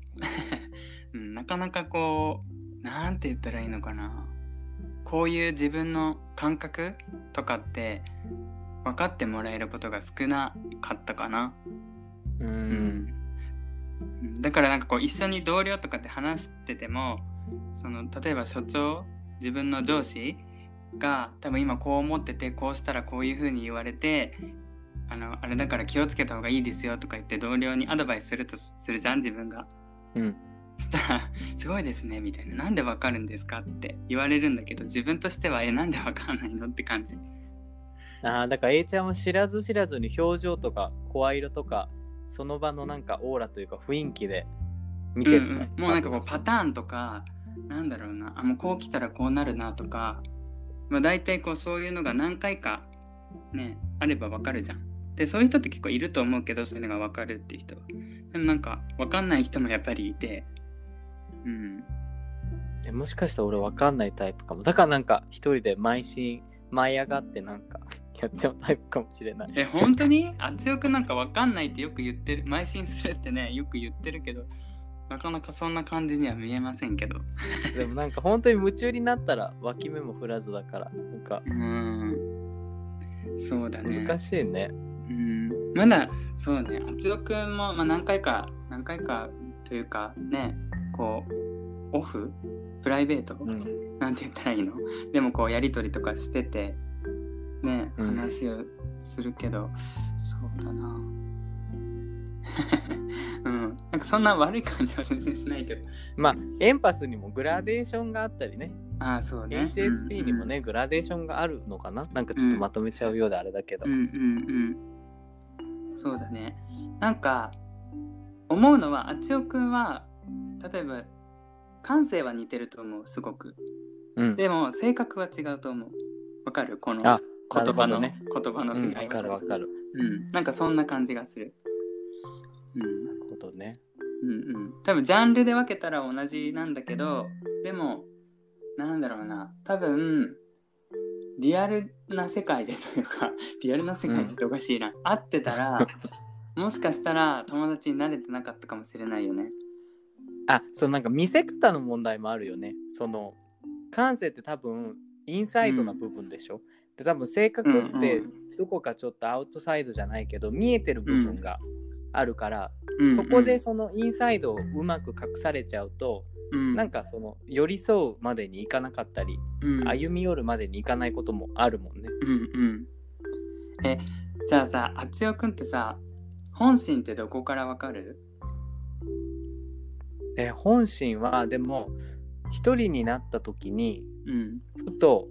うん、なかなかこう、なんて言ったらいいのかな。こういう自分の感覚とかって分かってもらえることが少なかったかな。ううんん、だからなんかこう一緒に同僚とかで話しててもその例えば所長自分の上司が多分今こう思っててこうしたらこういう風に言われてあのあれだから気をつけた方がいいですよとか言って同僚にアドバイスするとするじゃん自分が。うんそしたら「すごいですね」みたいな「なんでわかるんですか?」って言われるんだけど自分としては「えなんでわかんないの?」って感じ。ああだから A ちゃんは知らず知らずに表情とか声色とかその場のなんかオーラというか雰囲気で見てる、うんうんもうなんかこうパターンとかなんだろうなあもうこう来たらこうなるなとか、まあ、大体こうそういうのが何回かねあればわかるじゃん。でそういう人って結構いると思うけどそういうのがわかるっていう人は。でもなんかわかんない人もやっぱりいて。うん。えもしかしたら俺わかんないタイプかも。だからなんか一人で邁進舞い上がってなんか やっちゃうタイプかもしれない。え本当に？あつよくなんかわかんないってよく言ってる。邁進するってねよく言ってるけどなかなかそんな感じには見えませんけど。でもなんか本当に夢中になったら脇目も振らずだから。なんか。うん。そうだね。難しいね。うん。まだそうね。あつよくんも、まあ、何回か何回かというかねこうオフ？プライベート、うん。なんて言ったらいいの？でもこうやり取りとかしててねうん。話をするけど、そうだな。うん。なんかそんな悪い感じは全然しないけど。まあエンパスにもグラデーションがあったりね。ああそうね。HSP にもね、グラデーションがあるのかな？なんかちょっとまとめちゃうようであれだけど、うんうんうん。そうだね。なんか思うのはあつよくんは例えば感性は似てると思うすごく。うん。でも性格は違うと思う。わかる？このあ言葉の、なる言葉の違いうんわかるわかる。うん、なんかそんな感じがする。うん。なるほどね。うんうん、多分ジャンルで分けたら同じなんだけどでもなんだろうな。多分リアルな世界でというか リアルな世界でっておかしいな、会ってたらもしかしたら友達になれてなかったかもしれないよね。あそうなんか見せ方の問題もあるよね。その感性って多分インサイドな部分でしょ、で多分性格ってどこかちょっとアウトサイドじゃないけど見えてる部分があるから、うんうん。そこでそのインサイドをうまく隠されちゃうと、うん。なんかその寄り添うまでにいかなかったり、うん。歩み寄るまでにいかないこともあるもんね。うんうん。えじゃあさあつよくんってさ本心ってどこからわかる？え本心はでも一人になった時にうん。ふと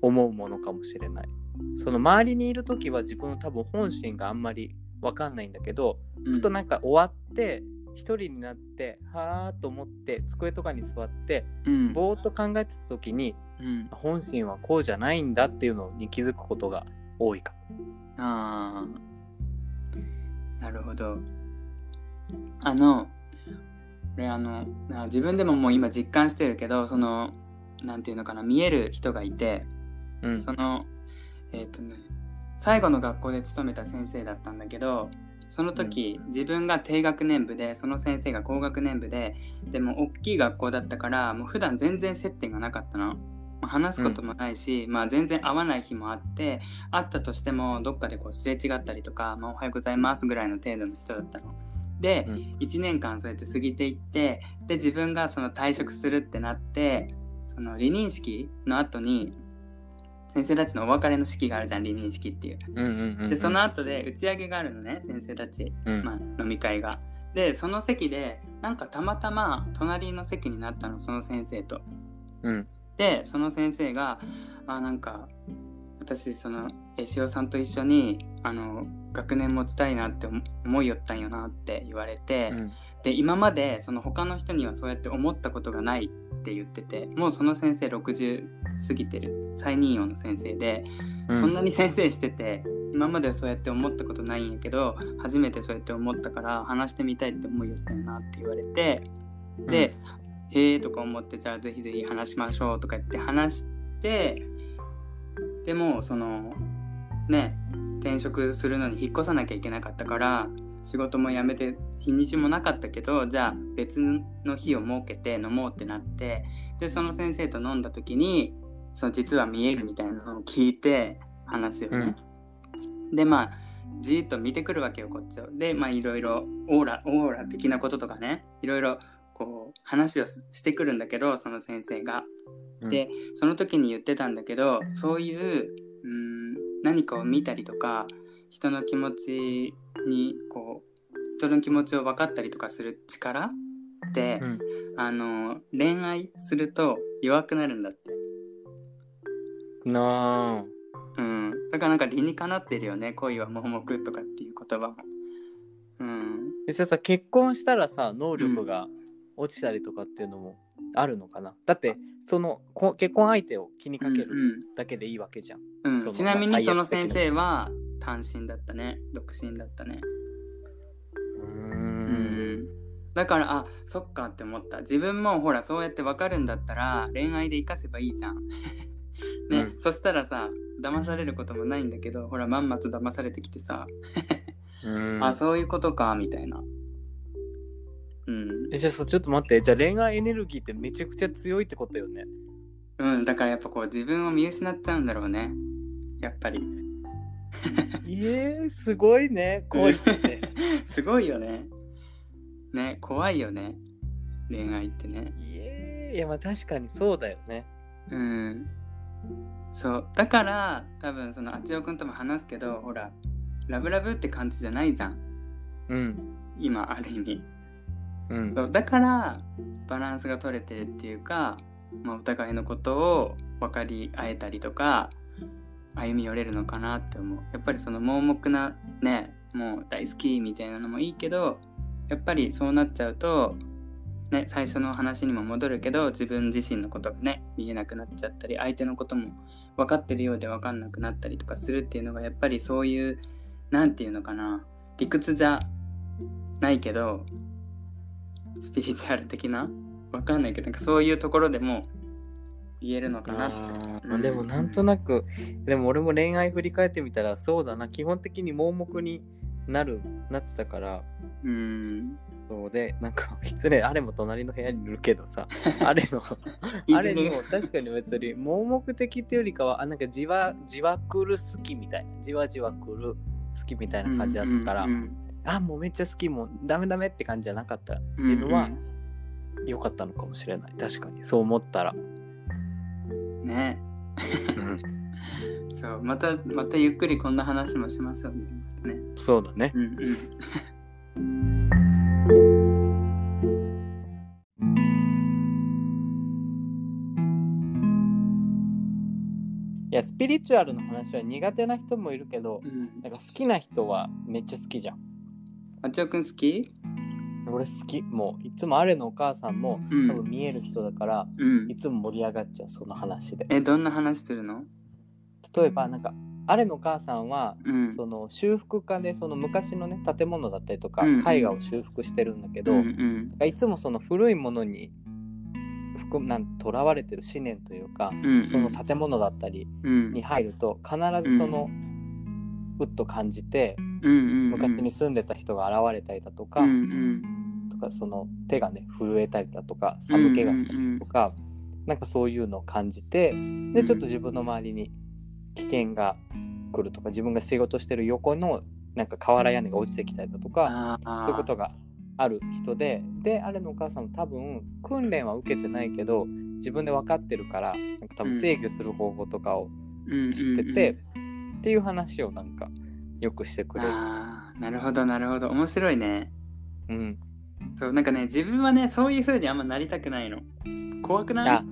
思うものかもしれない。その周りにいる時は自分の多分本心があんまり分かんないんだけど、ふとなんか終わって一人になってはーっと思って机とかに座ってうん。ぼーっと考えてた時にうん。本心はこうじゃないんだっていうのに気づくことが多いかあなるほど。あの俺あのな自分でももう今実感してるけどそのなんていうのかな見える人がいてうんそのえっ、とね最後の学校で勤めた先生だったんだけどその時、自分が低学年部でその先生が高学年部ででも大きい学校だったからもう普段全然接点がなかったの。まあ話すこともないし、まあ全然会わない日もあって会ったとしてもどっかでこうすれ違ったりとか、まあ、おはようございますぐらいの程度の人だったの。で、うん1年間そうやって過ぎていってで自分がその退職するってなってその離任式の後に先生たちのお別れの式があるじゃん離任式っていう。うんうんうんうんでその後で打ち上げがあるのね先生たち、うんまあ、飲み会が。でその席でなんかたまたま隣の席になったのその先生と。うんでその先生があなんか私そのえしおさんと一緒にあの学年持ちたいなって思思いよったんよなって言われて、うん。で今までその他の人にはそうやって思ったことがないって言っててもうその先生60過ぎてる。再任用の先生で、うん。そんなに先生してて今まではそうやって思ったことないんやけど初めてそうやって思ったから話してみたいって思いよったよなって言われてで、へえとか思ってじゃあぜひぜひ話しましょうとか言って話してでもそのね転職するのに引っ越さなきゃいけなかったから仕事も辞めて日にちもなかったけどじゃあ別の日を設けて飲もうってなってでその先生と飲んだ時にその実は見えるみたいなのを聞いて話をね、でまあじーっと見てくるわけよこっちを。でまあいろいろオーラオーラ的なこととかねいろいろこう話をしてくるんだけどその先生が。でその時に言ってたんだけどそういううん何かを見たりとか人の気持ちにこう人の気持ちを分かったりとかする力って、うん、あの恋愛すると弱くなるんだって。なあ。うん、だからなんか理にかなってるよね恋は盲目とかっていう言葉も。うん、でそれさ結婚したらさ能力が落ちたりとかっていうのもあるのかな、だってそのこ結婚相手を気にかけるだけでいいわけじゃん。うん、うん、ちなみにその先生は単身だったね。独身だったね。うん。だからあそっかって思った。自分もほらそうやって分かるんだったら恋愛で生かせばいいじゃん。ね、うん、そしたらさ騙されることもないんだけどほらまんまと騙されてきてさ。あそういうことかみたいな。うん、えじゃあちょっと待って。じゃあ恋愛エネルギーってめちゃくちゃ強いってことよね。うんだからやっぱこう自分を見失っちゃうんだろうね。やっぱり。いえすごいね。怖いって すごいよね。ね怖いよね。恋愛ってね。いえいやまあ確かにそうだよね。うん。そう。だから多分そのあちおくんとも話すけどほらラブラブって感じじゃないじゃん。うん。今ある意味うん、そうだからバランスが取れてるっていうか、まあ、お互いのことを分かり合えたりとか歩み寄れるのかなって思う。やっぱりその盲目なねもう大好きみたいなのもいいけどやっぱりそうなっちゃうとね、最初の話にも戻るけど自分自身のことがね見えなくなっちゃったり相手のことも分かってるようで分かんなくなったりとかするっていうのがやっぱりそういう何て言うのかな理屈じゃないけどスピリチュアル的な？わかんないけどなんかそういうところでも言えるのかな。あ、うん、でもなんとなくでも俺も恋愛振り返ってみたらそうだな。基本的に盲目になるなってたから。うん。そうでなんか失礼あれも隣の部屋にいるけどさ。あれのあれにも確かに別に盲目的っていうよりかはあなんかじわじわくる好きみたいな。じわじわくる好きみたいな感じだったから、うんうんうんあもうめっちゃ好きもうダメダメって感じじゃなかった。っていうのは良、かったのかもしれない。確かに。そう思ったら。ね。そうまたまたゆっくりこんな話もしましょうねね。そうだね、うんうん。いやスピリチュアルの話は苦手な人もいるけど、うん、なんか好きな人はめっちゃ好きじゃん。あちおくん好き？俺好き。もういつもあれのお母さんも、うん、多分見える人だから、うん、いつも盛り上がっちゃうその話で。えどんな話するの？例えばなんかあれのお母さんは、うん、その修復家でその昔のね建物だったりとか、絵画を修復してるんだけど、うんうん、いつもその古いものになんとらわれてる思念というか、うんうん、その建物だったりに入ると、必ずその、うっと感じて、向かってに住んでた人が現れたりだとか、うんうん、とかその手がね震えたりだとか寒気がしたりとか、うんうんなんかそういうのを感じてでちょっと自分の周りに危険が来るとか自分が仕事してる横のなんか瓦屋根が落ちてきたりだとかそういうことがある人でであれのお母さんも多分訓練は受けてないけど自分で分かってるからなんか多分制御する方法とかを知ってて、っていう話をなんかよくしてくれる。あなるほどなるほど。面白いね。うん。そうなんかね自分はねそういう風にあんまなりたくないの。怖くな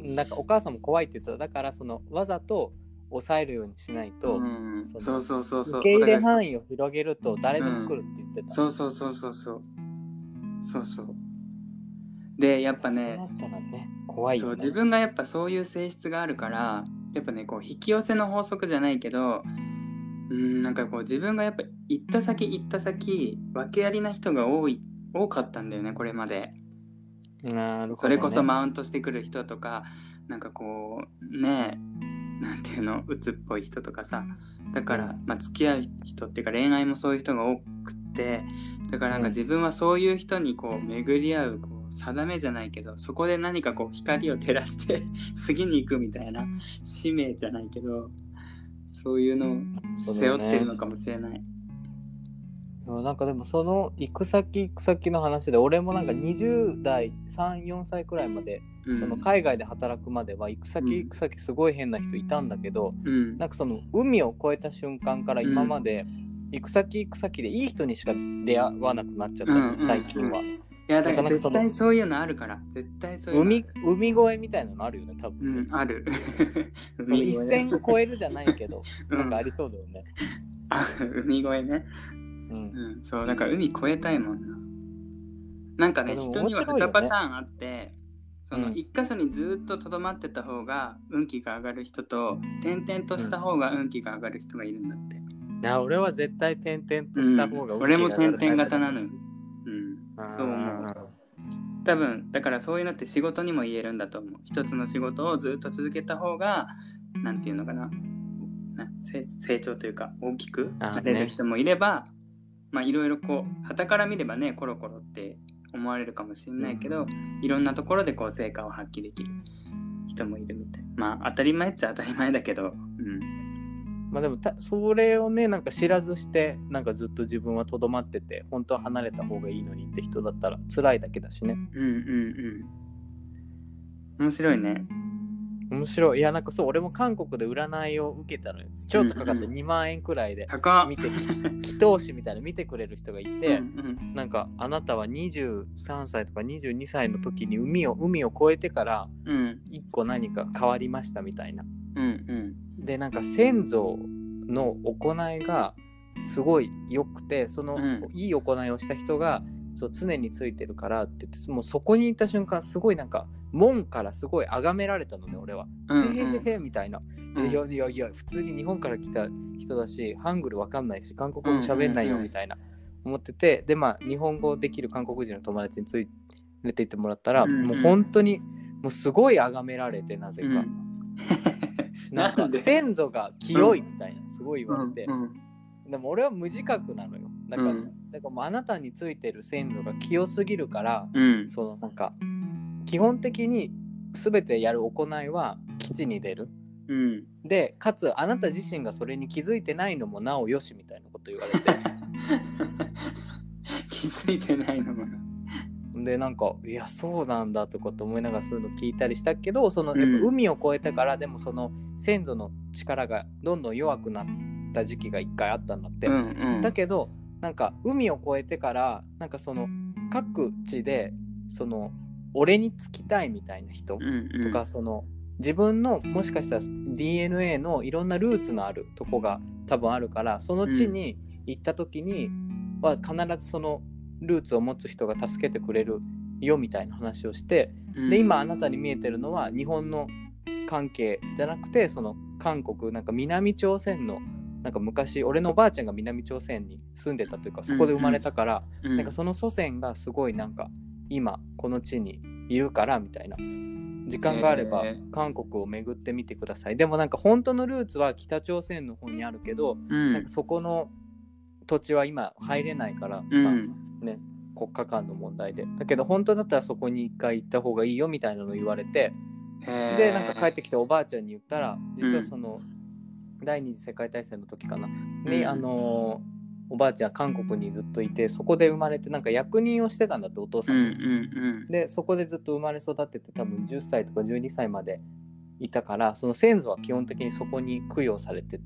い？なんかお母さんも怖いって言ってた。だからそのわざと抑えるようにしないと、うん、そそうそうそうそう。受け入れ範囲を広げると誰でも来るって言ってた、うん、そうそうそうそうそう。そうそう。でやっぱね、ね、怖い、ね、そう自分がやっぱそういう性質があるからやっぱねこう引き寄せの法則じゃないけどうんなんかこう自分がやっぱ行った先行った先訳ありな人が多い多かったんだよねこれまで。なるほど、ね、それこそマウントしてくる人とかなんかこうねなんていうの鬱っぽい人とかさ。だから、まあ、付き合う人っていうか恋愛もそういう人が多くってだからなんか自分はそういう人にこう巡り合うこう定めじゃないけどそこで何かこう光を照らして 次に行くみたいな使命じゃないけどそういうのを背負ってるのかもしれない。なんかでもその行く先行く先の話で俺もなんか20代34歳くらいまで、うん。その海外で働くまでは行く先うん行く先すごい変な人いたんだけど、うん。なんかその海を越えた瞬間から今まで行く先行く先でいい人にしか出会わなくなっちゃった最近は。いやだから絶対そういうのあるから。絶対そういう海る。海越えみたいなのあるよね多分。うんある。その一線越えるじゃないけど、うん。なんかありそうだよね。あ海越えね。うん。うんそうだから海越えたいもんな。なんかねでも人には面白いよね2パターンあってそのうん。一箇所にずっととどまってた方が運気が上がる人と点々とした方が運気が上がる人がいるんだって、いや俺は絶対点々とうん。した方が、俺も点々型なのよ、そう思う。多分だからそういうのって仕事にも言えるんだと思う。一つの仕事をずっと続けた方がなんていうのかな。な成成長というか大きくなれる人もいれば、まあいろいろこう傍から見ればねコロコロって思われるかもしれないけど、いろんなところでこう成果を発揮できる人もいるみたい。まあ当たり前っちゃ当たり前だけど、うん、まあでもたそれをねなんか知らずしてなんかずっと自分はとどまってて本当は離れた方がいいのにって人だったら辛いだけだしね。うんうんうん。面白いね。面白い。いやなんかそう俺も韓国で占いを受けたのよ。超高かった。うんうん2万円くらいで見て祈祷師みたいなの見てくれる人がいて、うんなんかあなたは23歳とか22歳の時に海を海を越えてからうん。うん1個何か変わりましたみたいな。うんうんでなんか先祖の行いがすごい良くてその、うん。いい行いをした人がそう常についてるからって言ってもうそこに行った瞬間すごいなんか門からすごい崇められたのね俺は。うんへへへへみたいな。うん。いやいやいや普通に日本から来た人だしハングルわかんないし韓国語も喋んないよみたいな。思っててでまあ日本語できる韓国人の友達についれて行ってもらったら、うんうん。もう本当にもうすごい崇められてなぜか。うん なんか先祖が清いみたいなすごい言われて、うんでも俺は無自覚なのよ。だから,、うん。だからもうあなたについてる先祖が清すぎるから、うん。そのなんか基本的に全てやる行いは基地に出る。うん。でかつあなた自身がそれに気づいてないのもなおよしみたいなこと言われて。気づいてないのもなでなんかいやそうなんだとかって思いながらそういうの聞いたりしたけどそのうんやっぱ海を越えてからでもその先祖の力がどんどん弱くなった時期が一回あったんだって、うんうん。だけどなんか海を越えてからなんかその各地でその俺につきたいみたいな人うんうん。とか、その自分のもしかしたら DNA のいろんなルーツのあるとこが多分あるからその地に行った時には必ずそのルーツを持つ人が助けてくれるよみたいな話をしてうん。で今あなたに見えてるのは日本の関係じゃなくてその韓国なんか南朝鮮のなんか昔俺のおばあちゃんが南朝鮮に住んでたというかそこで生まれたから、うん。なんかその祖先がすごいなんか今この地にいるからみたいな時間があれば韓国を巡ってみてください。でもなんか本当のルーツは北朝鮮の方にあるけど、うん。なんかそこの土地は今入れないから、うん。まあね国家間の問題で。だけど本当だったらそこに一回行った方がいいよみたいなのを言われてでなんか帰ってきておばあちゃんに言ったら実うんはその、第二次世界大戦の時かなうん。に、あのーおばあちゃん韓国にずっといてそこで生まれてなんか役人をしてたんだってお父さうんんがうん。でそこでずっと生まれ育ってて多分10歳とか12歳までいたからその先祖は基本的にそこに供養されて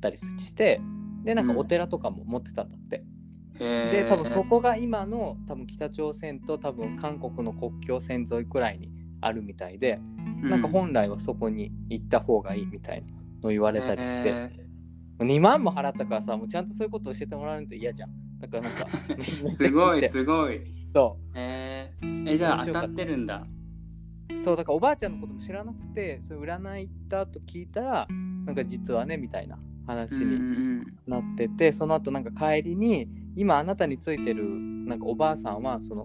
たりしてでなんかお寺とかも持ってたんだって、うんで多分そこが今の多分北朝鮮と多分韓国の国境線沿いくらいにあるみたいで、なんか本来はそこに行った方がいいみたいなの言われたりして、へ2万も払ったからさもうちゃんとそういうこと教えてもらわないと嫌じゃん。だからなんか すごい すごい。そへー。えじゃあ当たってるんだ。うそうだからおばあちゃんのことも知らなくてそれ占い行った後聞いたらなんか実はねみたいな話になってて、その後なんか帰りに今あなたについてるなんかおばあさんはその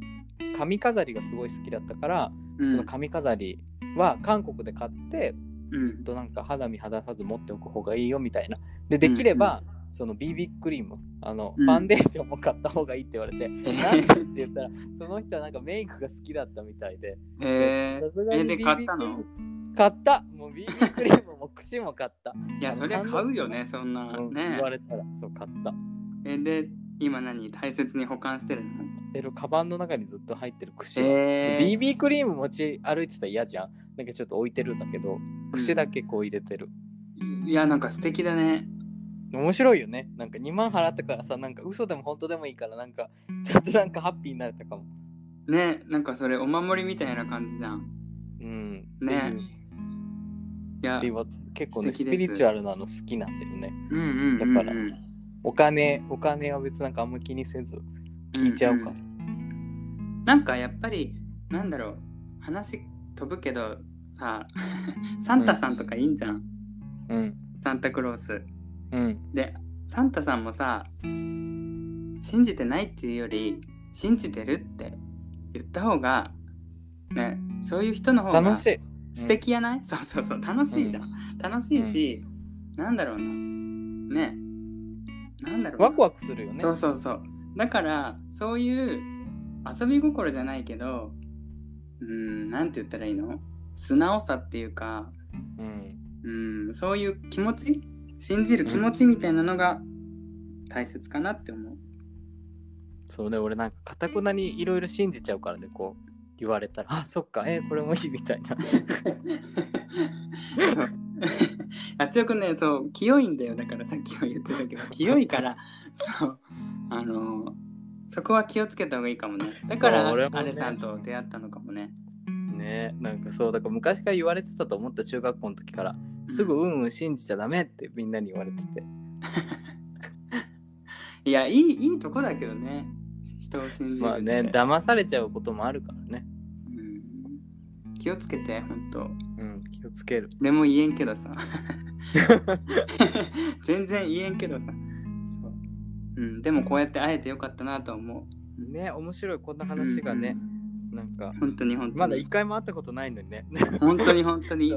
髪飾りがすごい好きだったから、うん。その髪飾りは韓国で買ってうん。ずっとなんか肌身離さず持っておく方がいいよみたいな。でできれば、その BB クリームあの、うん。ファンデーションも買った方がいいって言われてなんでって言ったらその人はなんかメイクが好きだったみたいで。えさすがに BB 買ったの？クリーム買った。もう BB クリームも櫛も買った。いやそりゃ買うよねそんなうんね。言われたらそう買った。えで今何大切に保管してるの？でるカバンの中にずっと入ってる櫛は、えー。BB クリーム持ち歩いてたら嫌じゃん。なんかちょっと置いてるんだけど櫛だけこう入れてる、いやなんか素敵だね。面白いよね。なんか2万払ったからさなんか嘘でも本当でもいいからなんかちょっとなんかハッピーになれたかも。ねなんかそれお守りみたいな感じじゃん。うん。ね。いやっていう結構ねスピリチュアルなの好きなんだよね。うんうんうんうんだからお金お金は別になんかあんま気にせず聞いちゃうか、んん。なんかやっぱりなんだろう話飛ぶけどさ サンタさんとかいいんじゃん、うん。サンタクロース。うん。でサンタさんもさ信じてないっていうより信じてるって言った方がねそういう人の方が楽しい素敵やない、そうそうそう。楽しいじゃん、楽しいし、なんだろうな。ね。なんだろうな。ワクワクするよね。そうそうそう。だからそういう遊び心じゃないけどうーんなんて言ったらいいの？素直さっていうかうん。うんそういう気持ち？信じる気持ちみたいなのが大切かなって思う、そうね俺なんかかたくなにいろいろ信じちゃうからねこう言われたらあそっかえこれもいいみたいな。あちおくんねそう清いんだよ。だからさっきも言ってたけど清いから そう。あのーそこは気をつけた方がいいかもね。だからね。アレさんと出会ったのかもね。ねなんかそうだから昔から言われてたと思った中学校の時からすぐうんうん信じちゃダメってみんなに言われてて。いやいいいいとこだけどね人を信じるまあね騙されちゃうこともあるからね。うん。気をつけてほんとうん気をつける。でも言えんけどさ。全然言えんけどさ。そう、うん、でもこうやって会えてよかったなと思う。ね面白いこんな話がね、なんか本当に本当に。まだ一回も会ったことないのにね。本当に本当に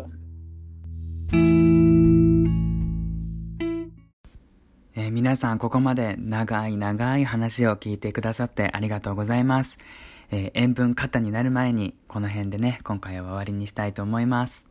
えー皆さんここまで長い長い話を聞いてくださってありがとうございます、えー塩分過多になる前にこの辺でね今回は終わりにしたいと思います。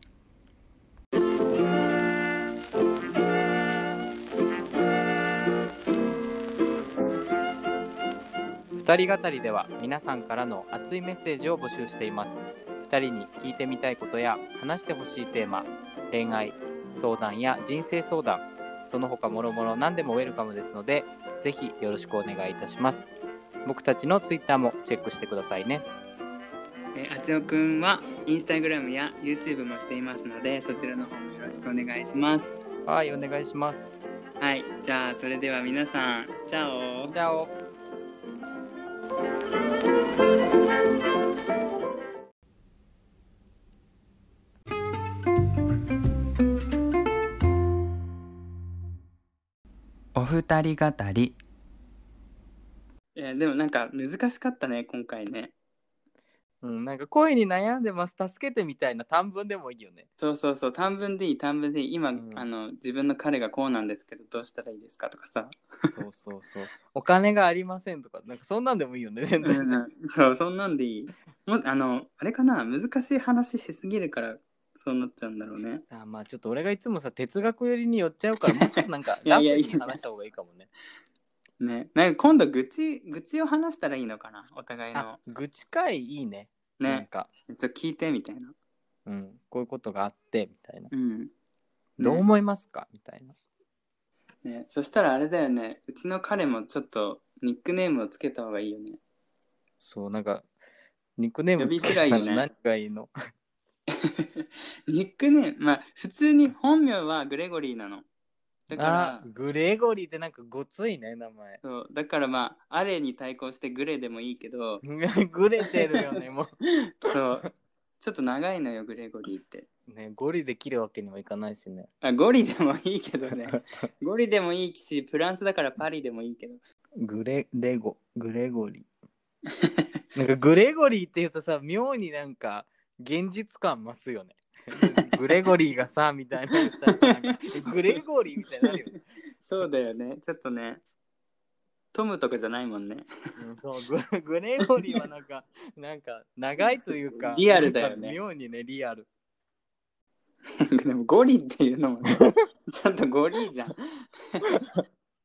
二人語りでは皆さんからの熱いメッセージを募集しています。二人に聞いてみたいことや話してほしいテーマ恋愛相談や人生相談その他もろもろ何でもウェルカムですのでぜひよろしくお願いいたします。僕たちのツイッターもチェックしてくださいね。えーあちおくんはインスタグラムや YouTube もしていますのでそちらの方もよろしくお願いします。はいお願いします。はいじゃあそれでは皆さんチャオ。じゃあ二人語り。いやでもなんか難しかったね今回ね。うん、なんか恋に悩んでます。助けてみたいな短文でもいいよね。そうそうそう短文でいい短文でいい。今、うん。あの自分の彼がこうなんですけどどうしたらいいですかとかさ、そうそうそう。お金がありませんとかなんかそんなんでもいいよね全然。ねそうそんなんでいい。もあのあれかな難しい話しすぎるからそうなっちゃうんだろうね。あまあちょっと俺がいつもさ哲学寄りに寄っちゃうから もうちょっとなんかいやラフいや。い話した方がいいかもね。ね。なんか今度愚痴愚痴を話したらいいのかなお互いあの愚痴会いいね。なんねか、ちょっと聞いてみたいな。うん、こういうことがあってみたいな、うん。どう思いますか？みたいな。ね、そしたらあれだよね。うちの彼もちょっとニックネームをつけた方がいいよね。そうなんかニックネーム呼びづらいよね。何がいいの？ニックネーム。まあ普通に本名はグレゴリーなの。だかあらグレゴリーってなんかごついね名前。そう。だからまあアレに対抗してグレでもいいけど。グレてるよねも そう。ちょっと長いのよグレゴリーって。うねゴリで切るわけにもいかないしね。あゴリでもいいけどね。ゴリでもいいしフランスだからパリでもいいけど。グレレゴグレゴリー。なんかグレゴリーって言うとさ妙になんか現実感増すよね グレゴリーがさ、みたいな言ったらなんかグレゴリーみたいになるよね。そうだよね。ちょっとね。トムとかじゃないもんね。うんそうグ、グレゴリーはなんか、なんか長いというか、リアルだよね妙にね、リアル。でもゴリっていうのもね、ちょっとゴリじゃん。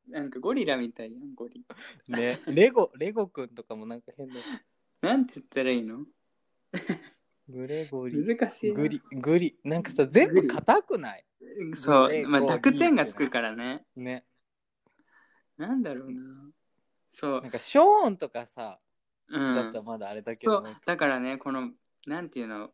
なんかゴリラみたいやん、ゴリ。ね、レゴ、レゴくんとかもなんか変な。なんて言ったらいいの？グレゴリー。難しいな。グリ、グリ、なんかさ、全部硬くない？そう、まあリ濁点がつくからね。ね。なんだろうな。そうなん。かショーンとかさ、うだったらん。まだあれだけど、そう。だからね、この、なんていうの、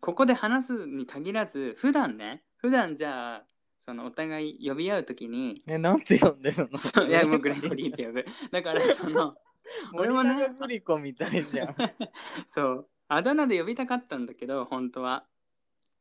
ここで話すに限らず、普段ね、普段じゃあ、そのお互い呼び合うときに、え、なんて呼んでるの？そういや、もうグレゴリーって呼ぶ。だから、その、俺もね森永グリコみたいじゃん。そう、あだ名で呼びたかったんだけど、本当は。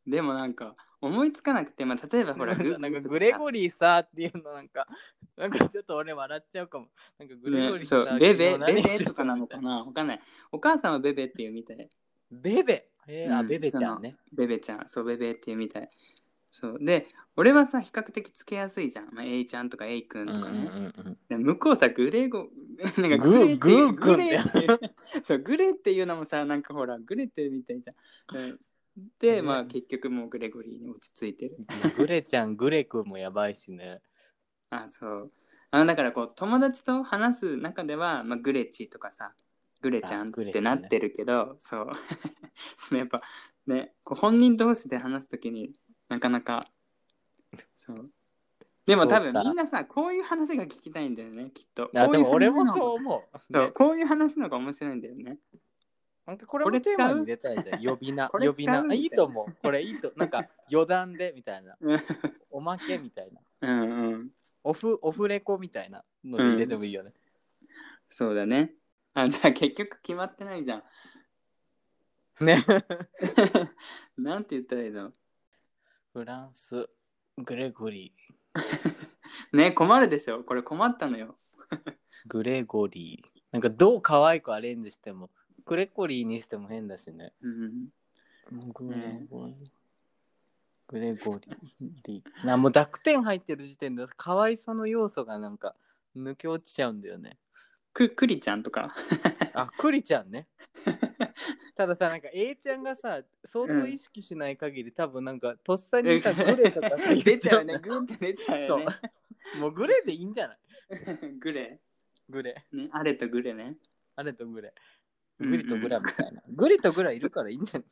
でもなんか、思いつかなくて、まあ、例えばほら、グなんかグレゴリーさっていうのなんか、なんかちょっと俺笑っちゃうかも。なんかグレゴリね、ーさ、そう、ベベ、ベベとかなのかな？わかんない。お母さんはベベっていうみたい。ベベ？えー、あ、うんベベちゃんね。ベベちゃん、そう、ベベっていうみたい。そう。で、俺はさ、比較的つけやすいじゃん。まあ、A ちゃんとか A くんとかね。うんで向こうさ、グレゴ、なんかググレっていうグレっていう、そう、グレっていうのもさ、なんかほら、グレってみたいじゃん。うんで、ねまあ結局もうグレゴリーに落ち着いてる。グレちゃん、グレ君もやばいしね。あ、そう。あのだからこう、友達と話す中では、まあ、グレチとかさ、グレちゃんってなってるけど、そう。そのやっぱ、ね、こう本人同士で話すときになかなか、そう。でも多分みんなさ、こういう話が聞きたいんだよね、きっと。あ、こういう話でも俺ものそう思う。そうねこういう話の方が面白いんだよね。なんかこれもテーマに入れたいじゃん。呼び名。呼び名。いないいと思う。これいいと。なんか余談でみたいな。うんおまけみたいな。うんうん。オフ、オフレコみたいなので入れてもいいよね。そうだね。あ、じゃあ結局決まってないじゃん。ね。なんて言ったらいいの？フランス、グレゴリ ね、困るでしょ。これ困ったのよ。ー。グレゴリー。なんかどう可愛くアレンジしても、グレゴリーにしても変だしね。うん。グレゴリー。グレゴリー。なもう濁点入ってる時点で可愛さの要素がなんか抜け落ちちゃうんだよね。く、くりちゃんとか。あ、クリちゃんね。たださ、なんか A ちゃんがさ、相当意識しない限り、多分なんかとっさにさ、グレとかさ 出ちゃうね。グーって出ちゃうよね。もうグレでいいんじゃない？グレ。グレ。ね、あれとグレね。あれとグレ。グリとグラみたいな。グリとグラいるからいいんじゃない？